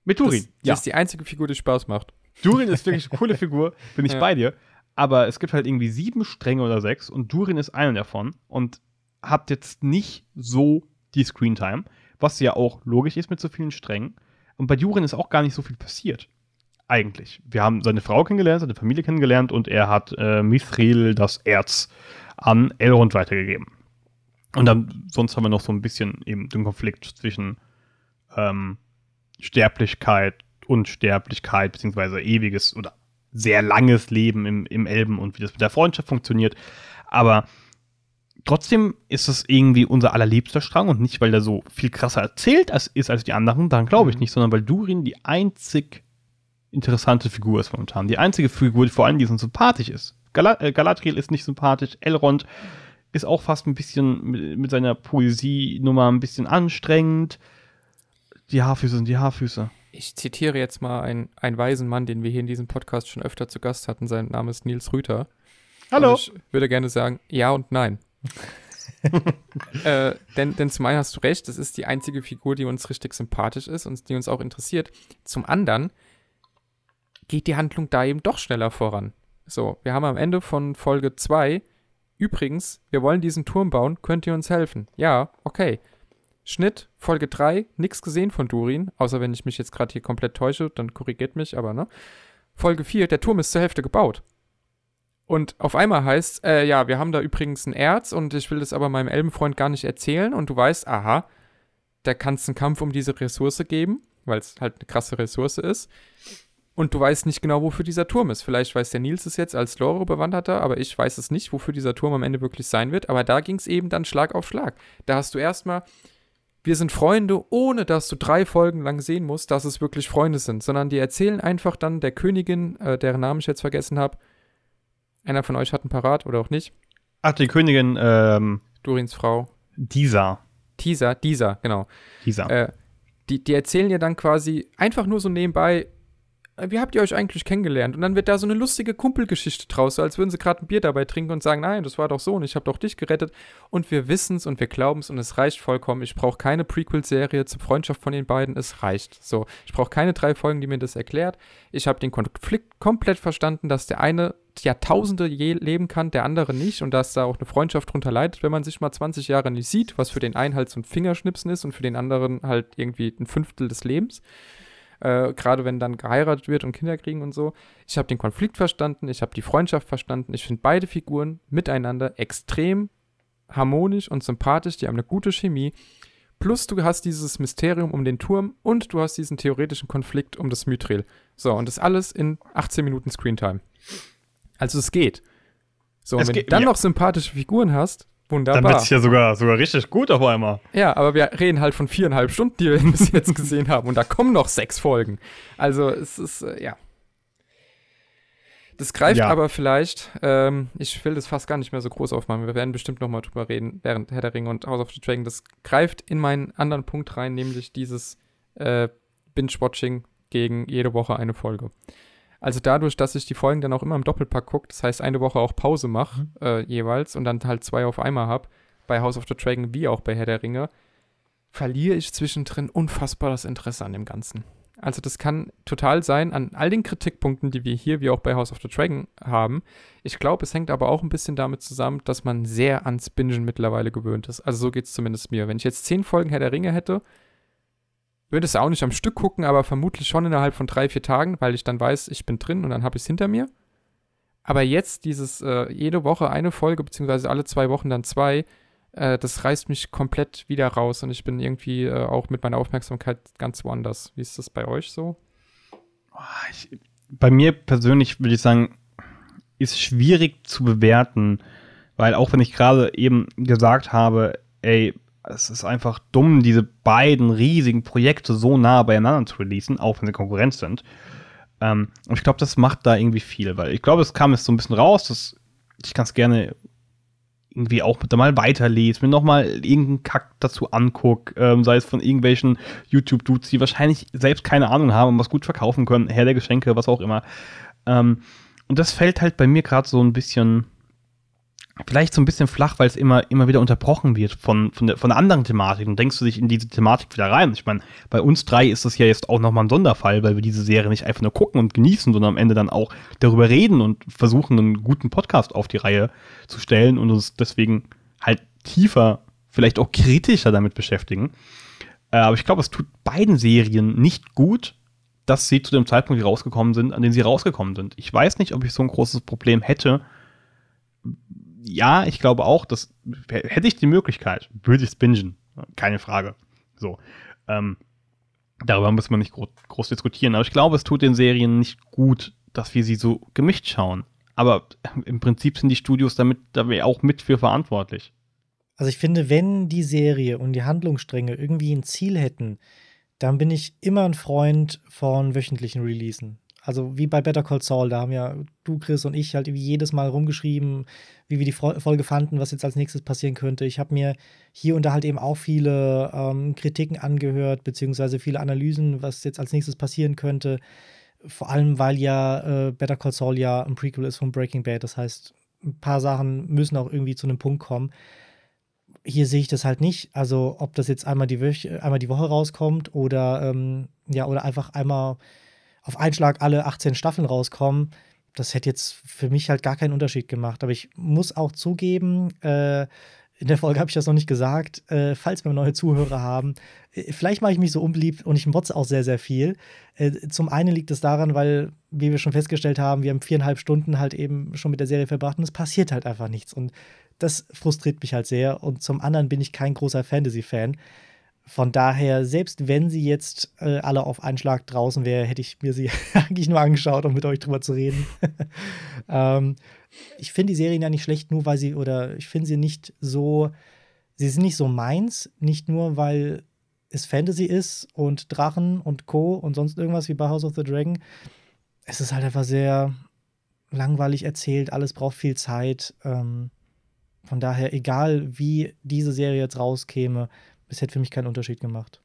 Speaker 1: Mit Durin.
Speaker 3: Das, ja. ist die einzige Figur, die Spaß macht.
Speaker 1: Durin ist wirklich eine coole Figur, bin ich ja. bei dir. Aber es gibt halt irgendwie sieben Stränge oder sechs und Durin ist einer davon und hat jetzt nicht so die Screentime, was ja auch logisch ist mit so vielen Strängen. Und bei Durin ist auch gar nicht so viel passiert. Eigentlich. Wir haben seine Frau kennengelernt, seine Familie kennengelernt und er hat äh, Mithril das Erz an Elrond weitergegeben. Und dann, sonst haben wir noch so ein bisschen eben den Konflikt zwischen ähm, Sterblichkeit, Unsterblichkeit, beziehungsweise ewiges oder sehr langes Leben im, im Elben und wie das mit der Freundschaft funktioniert. Aber trotzdem ist es irgendwie unser allerliebster Strang und nicht, weil der so viel krasser erzählt als, ist als die anderen, daran glaube ich mhm. nicht, sondern weil Durin die einzig interessante Figur ist momentan. Die einzige Figur, die vor allem diesen sympathisch ist. Gal äh, Galadriel ist nicht sympathisch, Elrond ist auch fast ein bisschen mit, mit seiner Poesie-Nummer ein bisschen anstrengend. Die Haarfüße sind die Haarfüße.
Speaker 3: Ich zitiere jetzt mal einen, einen weisen Mann, den wir hier in diesem Podcast schon öfter zu Gast hatten. Sein Name ist Nils Rüther.
Speaker 1: Hallo. Und
Speaker 3: ich würde gerne sagen, ja und nein. äh, denn, denn zum einen hast du recht, das ist die einzige Figur, die uns richtig sympathisch ist und die uns auch interessiert. Zum anderen geht die Handlung da eben doch schneller voran. So, wir haben am Ende von Folge 2, übrigens, wir wollen diesen Turm bauen, könnt ihr uns helfen? Ja, okay. Schnitt, Folge 3, nichts gesehen von Durin, außer wenn ich mich jetzt gerade hier komplett täusche, dann korrigiert mich, aber ne. Folge 4, der Turm ist zur Hälfte gebaut. Und auf einmal heißt, äh, ja, wir haben da übrigens ein Erz und ich will das aber meinem Elbenfreund gar nicht erzählen und du weißt, aha, da kann es einen Kampf um diese Ressource geben, weil es halt eine krasse Ressource ist. Und du weißt nicht genau, wofür dieser Turm ist. Vielleicht weiß der Nils es jetzt als Lore-Bewanderter, aber ich weiß es nicht, wofür dieser Turm am Ende wirklich sein wird. Aber da ging es eben dann Schlag auf Schlag. Da hast du erstmal wir sind Freunde, ohne dass du drei Folgen lang sehen musst, dass es wirklich Freunde sind, sondern die erzählen einfach dann der Königin, äh, deren Namen ich jetzt vergessen habe. Einer von euch hat einen Parat oder auch nicht.
Speaker 1: Ach, die Königin, ähm.
Speaker 3: Durins Frau.
Speaker 1: Dieser.
Speaker 3: Dieser, dieser, genau.
Speaker 1: Dieser.
Speaker 3: Äh, die, die erzählen dir dann quasi einfach nur so nebenbei, wie habt ihr euch eigentlich kennengelernt? Und dann wird da so eine lustige Kumpelgeschichte draus, so als würden sie gerade ein Bier dabei trinken und sagen, nein, das war doch so und ich habe doch dich gerettet. Und wir wissen es und wir glauben es und es reicht vollkommen. Ich brauche keine Prequel-Serie zur Freundschaft von den beiden, es reicht. So, ich brauche keine drei Folgen, die mir das erklärt. Ich habe den Konflikt komplett verstanden, dass der eine Jahrtausende je leben kann, der andere nicht und dass da auch eine Freundschaft drunter leidet, wenn man sich mal 20 Jahre nicht sieht, was für den einen halt so ein Fingerschnipsen ist und für den anderen halt irgendwie ein Fünftel des Lebens. Äh, Gerade wenn dann geheiratet wird und Kinder kriegen und so. Ich habe den Konflikt verstanden, ich habe die Freundschaft verstanden. Ich finde beide Figuren miteinander extrem harmonisch und sympathisch, die haben eine gute Chemie. Plus du hast dieses Mysterium um den Turm und du hast diesen theoretischen Konflikt um das Mythril. So, und das alles in 18 Minuten Screentime. Also es geht. So, und wenn
Speaker 1: geht,
Speaker 3: du dann
Speaker 1: ja.
Speaker 3: noch sympathische Figuren hast, wunderbar.
Speaker 1: Dann wird es ja sogar, sogar richtig gut auf einmal.
Speaker 3: Ja, aber wir reden halt von viereinhalb Stunden, die wir bis jetzt gesehen haben. Und da kommen noch sechs Folgen. Also es ist, äh, ja. Das greift
Speaker 1: Ja.
Speaker 3: aber vielleicht, ähm, ich will das fast gar nicht mehr so groß aufmachen. Wir werden bestimmt noch mal drüber reden, während Herr der Ringe und House of the Dragon. Das greift in meinen anderen Punkt rein, nämlich dieses äh, Binge-Watching gegen jede Woche eine Folge. Also dadurch, dass ich die Folgen dann auch immer im Doppelpack gucke, das heißt eine Woche auch Pause mache äh, jeweils und dann halt zwei auf einmal habe, bei House of the Dragon wie auch bei Herr der Ringe, verliere ich zwischendrin unfassbar das Interesse an dem Ganzen. Also das kann total sein an all den Kritikpunkten, die wir hier wie auch bei House of the Dragon haben. Ich glaube, es hängt aber auch ein bisschen damit zusammen, dass man sehr ans Bingen mittlerweile gewöhnt ist. Also so geht es zumindest mir. Wenn ich jetzt zehn Folgen Herr der Ringe hätte, würde es auch nicht am Stück gucken, aber vermutlich schon innerhalb von drei, vier Tagen, weil ich dann weiß, ich bin drin und dann habe ich es hinter mir. Aber jetzt dieses äh, jede Woche eine Folge, beziehungsweise alle zwei Wochen dann zwei, äh, das reißt mich komplett wieder raus und ich bin irgendwie äh, auch mit meiner Aufmerksamkeit ganz woanders. Wie ist das bei euch so?
Speaker 1: Ich, bei mir persönlich würde ich sagen, ist schwierig zu bewerten, weil auch wenn ich gerade eben gesagt habe, ey, es ist einfach dumm, diese beiden riesigen Projekte so nah beieinander zu releasen, auch wenn sie Konkurrenz sind. Ähm, und ich glaube, das macht da irgendwie viel, weil ich glaube, es kam jetzt so ein bisschen raus, dass ich ganz gerne irgendwie auch da mal weiterlese, mir nochmal irgendeinen Kack dazu anguck, ähm, sei es von irgendwelchen YouTube-Dudes, die wahrscheinlich selbst keine Ahnung haben und was gut verkaufen können, Herr der Geschenke, was auch immer. Ähm, und das fällt halt bei mir gerade so ein bisschen, vielleicht so ein bisschen flach, weil es immer, immer wieder unterbrochen wird von, von, der, von der anderen Thematik. Und denkst du dich in diese Thematik wieder rein? Ich meine, bei uns drei ist das ja jetzt auch nochmal ein Sonderfall, weil wir diese Serie nicht einfach nur gucken und genießen, sondern am Ende dann auch darüber reden und versuchen, einen guten Podcast auf die Reihe zu stellen und uns deswegen halt tiefer, vielleicht auch kritischer damit beschäftigen. Äh, aber ich glaube, es tut beiden Serien nicht gut, dass sie zu dem Zeitpunkt rausgekommen sind, an dem sie rausgekommen sind. Ich weiß nicht, ob ich so ein großes Problem hätte. Ja, ich glaube auch, dass hätte ich die Möglichkeit, würde ich es bingen. Keine Frage. So. Ähm, darüber muss man nicht gro groß diskutieren. Aber ich glaube, es tut den Serien nicht gut, dass wir sie so gemischt schauen. Aber im Prinzip sind die Studios damit, damit auch mit für verantwortlich.
Speaker 2: Also ich finde, wenn die Serie und die Handlungsstränge irgendwie ein Ziel hätten, dann bin ich immer ein Freund von wöchentlichen Releasen. Also wie bei Better Call Saul, da haben ja du, Chris und ich halt jedes Mal rumgeschrieben, wie wir die Fol- Folge fanden, was jetzt als nächstes passieren könnte. Ich habe mir hier und da halt eben auch viele ähm, Kritiken angehört, beziehungsweise viele Analysen, was jetzt als nächstes passieren könnte. Vor allem, weil ja äh, Better Call Saul ja ein Prequel ist von Breaking Bad. Das heißt, ein paar Sachen müssen auch irgendwie zu einem Punkt kommen hier sehe ich das halt nicht. Also, ob das jetzt einmal die, Wöch einmal die Woche rauskommt oder, ähm, ja, oder einfach einmal auf einen Schlag alle 18 Staffeln rauskommen, das hätte jetzt für mich halt gar keinen Unterschied gemacht. Aber ich muss auch zugeben, äh, in der Folge habe ich das noch nicht gesagt, äh, falls wir neue Zuhörer haben, äh, vielleicht mache ich mich so unbeliebt und ich motze auch sehr, sehr viel. Äh, zum einen liegt es daran, weil, wie wir schon festgestellt haben, wir haben viereinhalb Stunden halt eben schon mit der Serie verbracht und es passiert halt einfach nichts. Und das frustriert mich halt sehr. Und zum anderen bin ich kein großer Fantasy-Fan. Von daher, selbst wenn sie jetzt äh, alle auf einen Schlag draußen wäre, hätte ich mir sie eigentlich nur angeschaut, um mit euch drüber zu reden. ähm, ich finde die Serien ja nicht schlecht, nur weil sie, oder ich finde sie nicht so, sie sind nicht so meins, nicht nur, weil es Fantasy ist und Drachen und Co. und sonst irgendwas wie bei House of the Dragon. Es ist halt einfach sehr langweilig erzählt, alles braucht viel Zeit. Ähm, von daher, egal wie diese Serie jetzt rauskäme, es hätte für mich keinen Unterschied gemacht.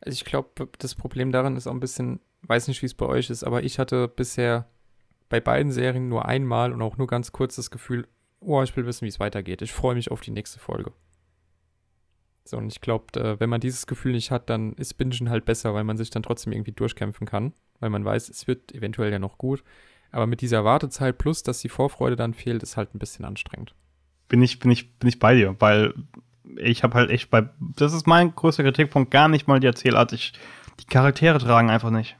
Speaker 3: Also ich glaube, das Problem daran ist auch ein bisschen, weiß nicht, wie es bei euch ist, aber ich hatte bisher bei beiden Serien nur einmal und auch nur ganz kurz das Gefühl, oh, ich will wissen, wie es weitergeht. Ich freue mich auf die nächste Folge. So, und ich glaube, wenn man dieses Gefühl nicht hat, dann ist Bingen halt besser, weil man sich dann trotzdem irgendwie durchkämpfen kann, weil man weiß, es wird eventuell ja noch gut. Aber mit dieser Wartezeit plus, dass die Vorfreude dann fehlt, ist halt ein bisschen anstrengend.
Speaker 1: Bin ich, bin ich, bin ich bei dir, weil ich habe halt echt bei, das ist mein größter Kritikpunkt, gar nicht mal die Erzählart. Ich, die Charaktere tragen einfach nicht.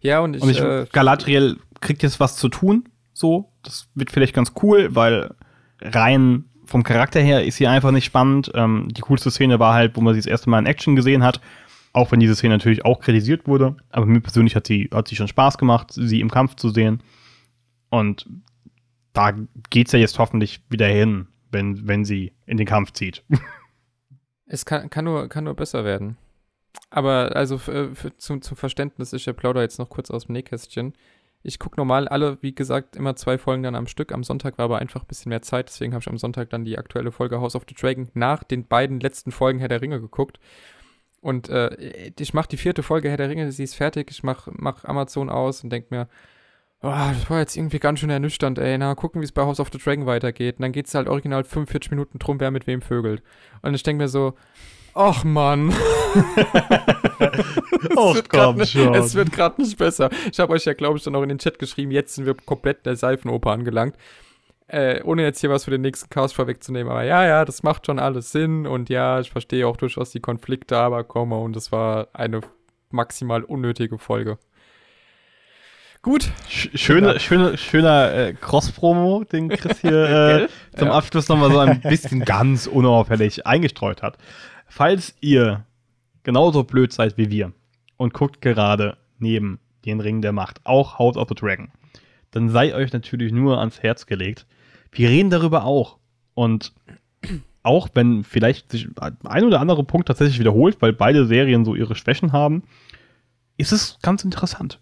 Speaker 3: Ja, und ich,
Speaker 1: Und ich,
Speaker 3: äh,
Speaker 1: Galadriel kriegt jetzt was zu tun, so. Das wird vielleicht ganz cool, weil rein vom Charakter her ist sie einfach nicht spannend. Ähm, die coolste Szene war halt, wo man sie das erste Mal in Action gesehen hat. Auch wenn diese Szene natürlich auch kritisiert wurde. Aber mir persönlich hat sie, hat sie schon Spaß gemacht, sie im Kampf zu sehen. Und da geht's ja jetzt hoffentlich wieder hin, wenn, wenn sie in den Kampf zieht.
Speaker 3: Es kann, kann, nur, kann nur besser werden. Aber also f- äh, für, zum, zum Verständnis, ich plaudere jetzt noch kurz aus dem Nähkästchen. Ich gucke normal alle, wie gesagt, immer zwei Folgen dann am Stück. Am Sonntag war aber einfach ein bisschen mehr Zeit, deswegen habe ich am Sonntag dann die aktuelle Folge House of the Dragon nach den beiden letzten Folgen Herr der Ringe geguckt. Und äh, ich mache die vierte Folge Herr der Ringe, sie ist fertig. Ich mache mach Amazon aus und denke mir, oh, das war jetzt irgendwie ganz schön ernüchternd, ey. Na, gucken, wie es bei House of the Dragon weitergeht. Und dann geht es halt original 45 Minuten drum, wer mit wem vögelt. Und ich denke mir so, ach Mann.
Speaker 1: Och, komm
Speaker 3: nicht,
Speaker 1: schon.
Speaker 3: Es wird gerade nicht besser. Ich habe euch ja, glaube ich, dann auch in den Chat geschrieben, jetzt sind wir komplett in der Seifenoper angelangt. Äh, ohne jetzt hier was für den nächsten Cast vorwegzunehmen, aber ja, ja, das macht schon alles Sinn und ja, ich verstehe auch durchaus die Konflikte, aber komm und das war eine maximal unnötige Folge. Gut,
Speaker 1: Sch- Schöne, schöne, schöner äh, Cross-Promo, den Chris hier äh, zum
Speaker 3: Ja.
Speaker 1: Abschluss nochmal so ein bisschen ganz unauffällig eingestreut hat. Falls ihr genauso blöd seid wie wir und guckt gerade neben den Ring der Macht, auch House of the Dragon, dann sei euch natürlich nur ans Herz gelegt. Wir reden darüber auch. Und auch wenn vielleicht sich ein oder andere Punkt tatsächlich wiederholt, weil beide Serien so ihre Schwächen haben, ist es ganz interessant.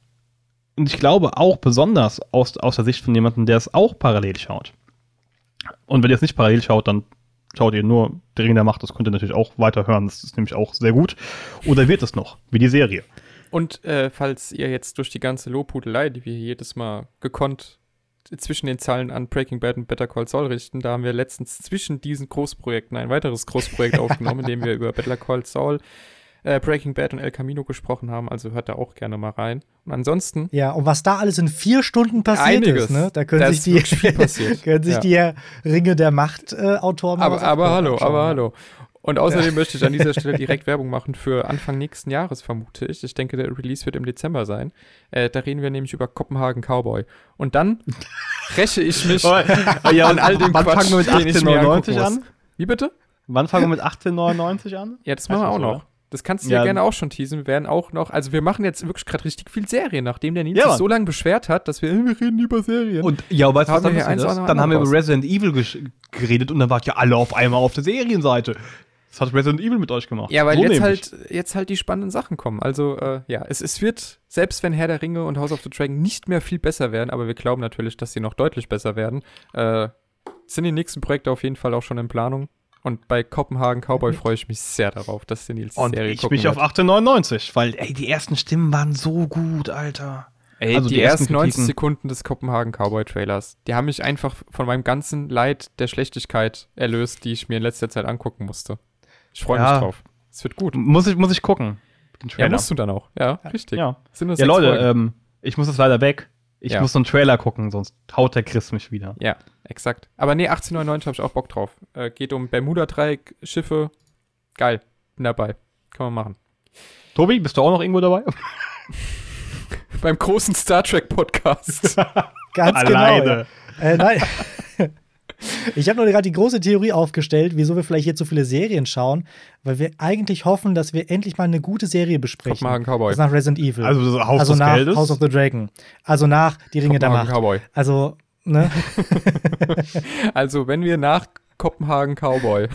Speaker 1: Und ich glaube auch besonders aus, aus der Sicht von jemandem, der es auch parallel schaut. Und wenn ihr es nicht parallel schaut, dann schaut ihr nur Der Ring der Macht, das könnt ihr natürlich auch weiterhören, das ist nämlich auch sehr gut. Oder wird es noch, wie die Serie.
Speaker 3: Und äh, falls ihr jetzt durch die ganze Lobhudelei, die wir jedes Mal gekonnt zwischen den Zahlen an Breaking Bad und Better Call Saul richten, da haben wir letztens zwischen diesen Großprojekten ein weiteres Großprojekt aufgenommen, in dem wir über Better Call Saul, äh, Breaking Bad und El Camino gesprochen haben. Also hört da auch gerne mal rein. Und ansonsten
Speaker 2: Ja, und was da alles in vier Stunden passiert
Speaker 3: Einiges.
Speaker 2: ist, ne? Da können sich die, können sich
Speaker 3: Ja.
Speaker 2: die Ringe der Macht-Autoren mal
Speaker 3: aber, aber hallo,
Speaker 2: anschauen,
Speaker 3: aber
Speaker 2: ja.
Speaker 3: hallo. Und außerdem möchte ich an dieser Stelle direkt Werbung machen für Anfang nächsten Jahres, vermute ich. Ich denke, der Release wird im Dezember sein. Äh, da reden wir nämlich über Kopenhagen Cowboy. Und dann räche ich mich
Speaker 1: ja,
Speaker 3: an all dem
Speaker 1: wann
Speaker 3: Quatsch,
Speaker 1: fangen wir mit
Speaker 3: den ich mir
Speaker 1: 1899
Speaker 3: angucken
Speaker 1: an?
Speaker 3: Wie bitte?
Speaker 1: Wann fangen wir mit 1899 an?
Speaker 3: Ja, das machen wir auch noch. Das kannst du
Speaker 1: Ja.
Speaker 3: ja gerne auch schon teasen. Wir werden auch noch, also wir machen jetzt wirklich gerade richtig viel Serien, nachdem der Nils
Speaker 1: Ja,
Speaker 3: sich so lange beschwert hat, dass wir, äh, wir reden über Serien.
Speaker 1: Und ja, weißt du, was
Speaker 3: Haben
Speaker 1: dann
Speaker 3: wir eins oder
Speaker 1: Dann haben wir über Resident Evil geredet und dann wart ihr alle auf einmal auf der Serienseite. Das hat Resident Evil mit euch gemacht.
Speaker 3: Ja, weil
Speaker 1: So
Speaker 3: jetzt
Speaker 1: nämlich.
Speaker 3: halt, jetzt halt die spannenden Sachen kommen. Also, äh, ja, es, es wird, selbst wenn Herr der Ringe und House of the Dragon nicht mehr viel besser werden, aber wir glauben natürlich, dass sie noch deutlich besser werden, äh, sind die nächsten Projekte auf jeden Fall auch schon in Planung. Und bei Kopenhagen Cowboy freue ich mich sehr darauf, dass der Nils
Speaker 1: Und
Speaker 3: Serie
Speaker 1: ich mich auf
Speaker 3: wird.
Speaker 1: 1899, weil, ey, die ersten Stimmen waren so gut, Alter.
Speaker 3: Ey,
Speaker 1: also
Speaker 3: die,
Speaker 1: die ersten
Speaker 3: ersten 90
Speaker 1: Kritiken-
Speaker 3: Sekunden des Kopenhagen Cowboy Trailers, die haben mich einfach von meinem ganzen Leid der Schlechtigkeit erlöst, die ich mir in letzter Zeit angucken musste. Ich freue
Speaker 1: Ja.
Speaker 3: mich drauf. Es wird gut.
Speaker 1: Muss ich, muss ich gucken. Den
Speaker 3: Ja,
Speaker 1: Trailer.
Speaker 3: musst du dann auch. Ja, richtig.
Speaker 1: Ja, ja Leute, ähm, ich muss jetzt leider weg. Ich
Speaker 3: Ja.
Speaker 1: muss so einen Trailer gucken, sonst haut der Chris mich wieder.
Speaker 3: Ja, exakt. Aber nee, 1899 habe ich auch Bock drauf. Äh, geht um Bermuda-Dreieck, Schiffe. Geil. Bin dabei. Kann man machen.
Speaker 1: Tobi, bist du auch noch irgendwo dabei?
Speaker 3: Beim großen Star Trek Podcast.
Speaker 2: Ganz
Speaker 1: Alleine.
Speaker 2: genau. Ja. Äh, nein. Ich habe nur gerade die große Theorie aufgestellt, wieso wir vielleicht jetzt so viele Serien schauen, weil wir eigentlich hoffen, dass wir endlich mal eine gute Serie besprechen.
Speaker 3: Kopenhagen Cowboy.
Speaker 2: Also nach Resident Evil.
Speaker 1: Also so Haus
Speaker 2: also nach
Speaker 1: Geldes.
Speaker 2: House of the Dragon. Also nach Die Ringe der
Speaker 3: Kopenhagen
Speaker 2: Macht.
Speaker 3: Cowboy.
Speaker 2: Also, ne?
Speaker 3: Also, wenn wir nach Kopenhagen Cowboy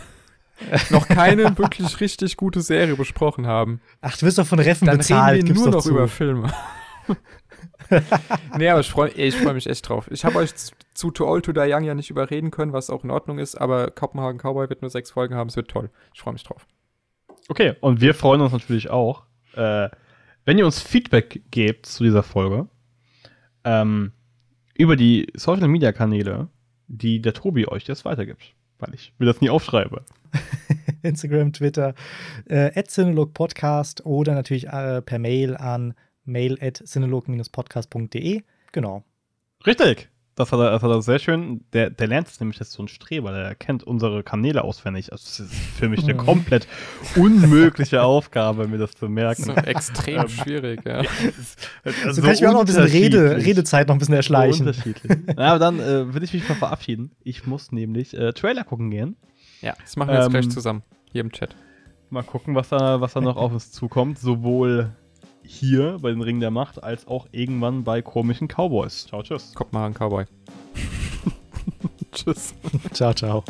Speaker 3: noch keine wirklich richtig gute Serie besprochen haben,
Speaker 2: Ach, du wirst doch von Reffen
Speaker 3: dann
Speaker 2: bezahlt.
Speaker 3: reden wir nur noch
Speaker 2: zu.
Speaker 3: über Filme. nee, aber ich freue ich freu mich echt drauf. Ich habe euch zu, zu Too Old to Die Young ja nicht überreden können, was auch in Ordnung ist, aber Kopenhagen Cowboy wird nur sechs Folgen haben, es wird toll. Ich freue mich drauf.
Speaker 1: Okay, und wir freuen uns natürlich auch, äh, wenn ihr uns Feedback gebt zu dieser Folge, ähm, über die Social Media Kanäle, die der Tobi euch jetzt weitergibt. Weil ich will das nie aufschreibe.
Speaker 2: Instagram, Twitter, äh, Podcast oder natürlich äh, per Mail an mail at podcast.de. Genau.
Speaker 1: Richtig. Das hat, er, das hat er sehr schön. Der, der lernt es nämlich, das ist so ein Streber, der kennt unsere Kanäle auswendig. Also, das ist für mich eine
Speaker 2: Mhm.
Speaker 1: komplett unmögliche Aufgabe, mir das zu
Speaker 3: Das
Speaker 1: merken.
Speaker 3: ist so extrem schwierig, ja.
Speaker 1: Also
Speaker 2: So kann ich mir auch noch ein bisschen Rede. Redezeit noch ein bisschen
Speaker 1: So
Speaker 2: erschleichen.
Speaker 1: unterschiedlich. Na, aber dann äh, will ich mich mal verabschieden. Ich muss nämlich äh, Trailer gucken gehen.
Speaker 3: Ja, das machen wir jetzt
Speaker 1: Ähm,
Speaker 3: gleich zusammen. Hier im Chat.
Speaker 1: Mal gucken, was da, was da noch auf uns zukommt. Sowohl hier bei den Ringen der Macht als auch irgendwann bei komischen Cowboys. Ciao, tschüss.
Speaker 3: Kommt mal an, Cowboy. Tschüss.
Speaker 2: Ciao, ciao.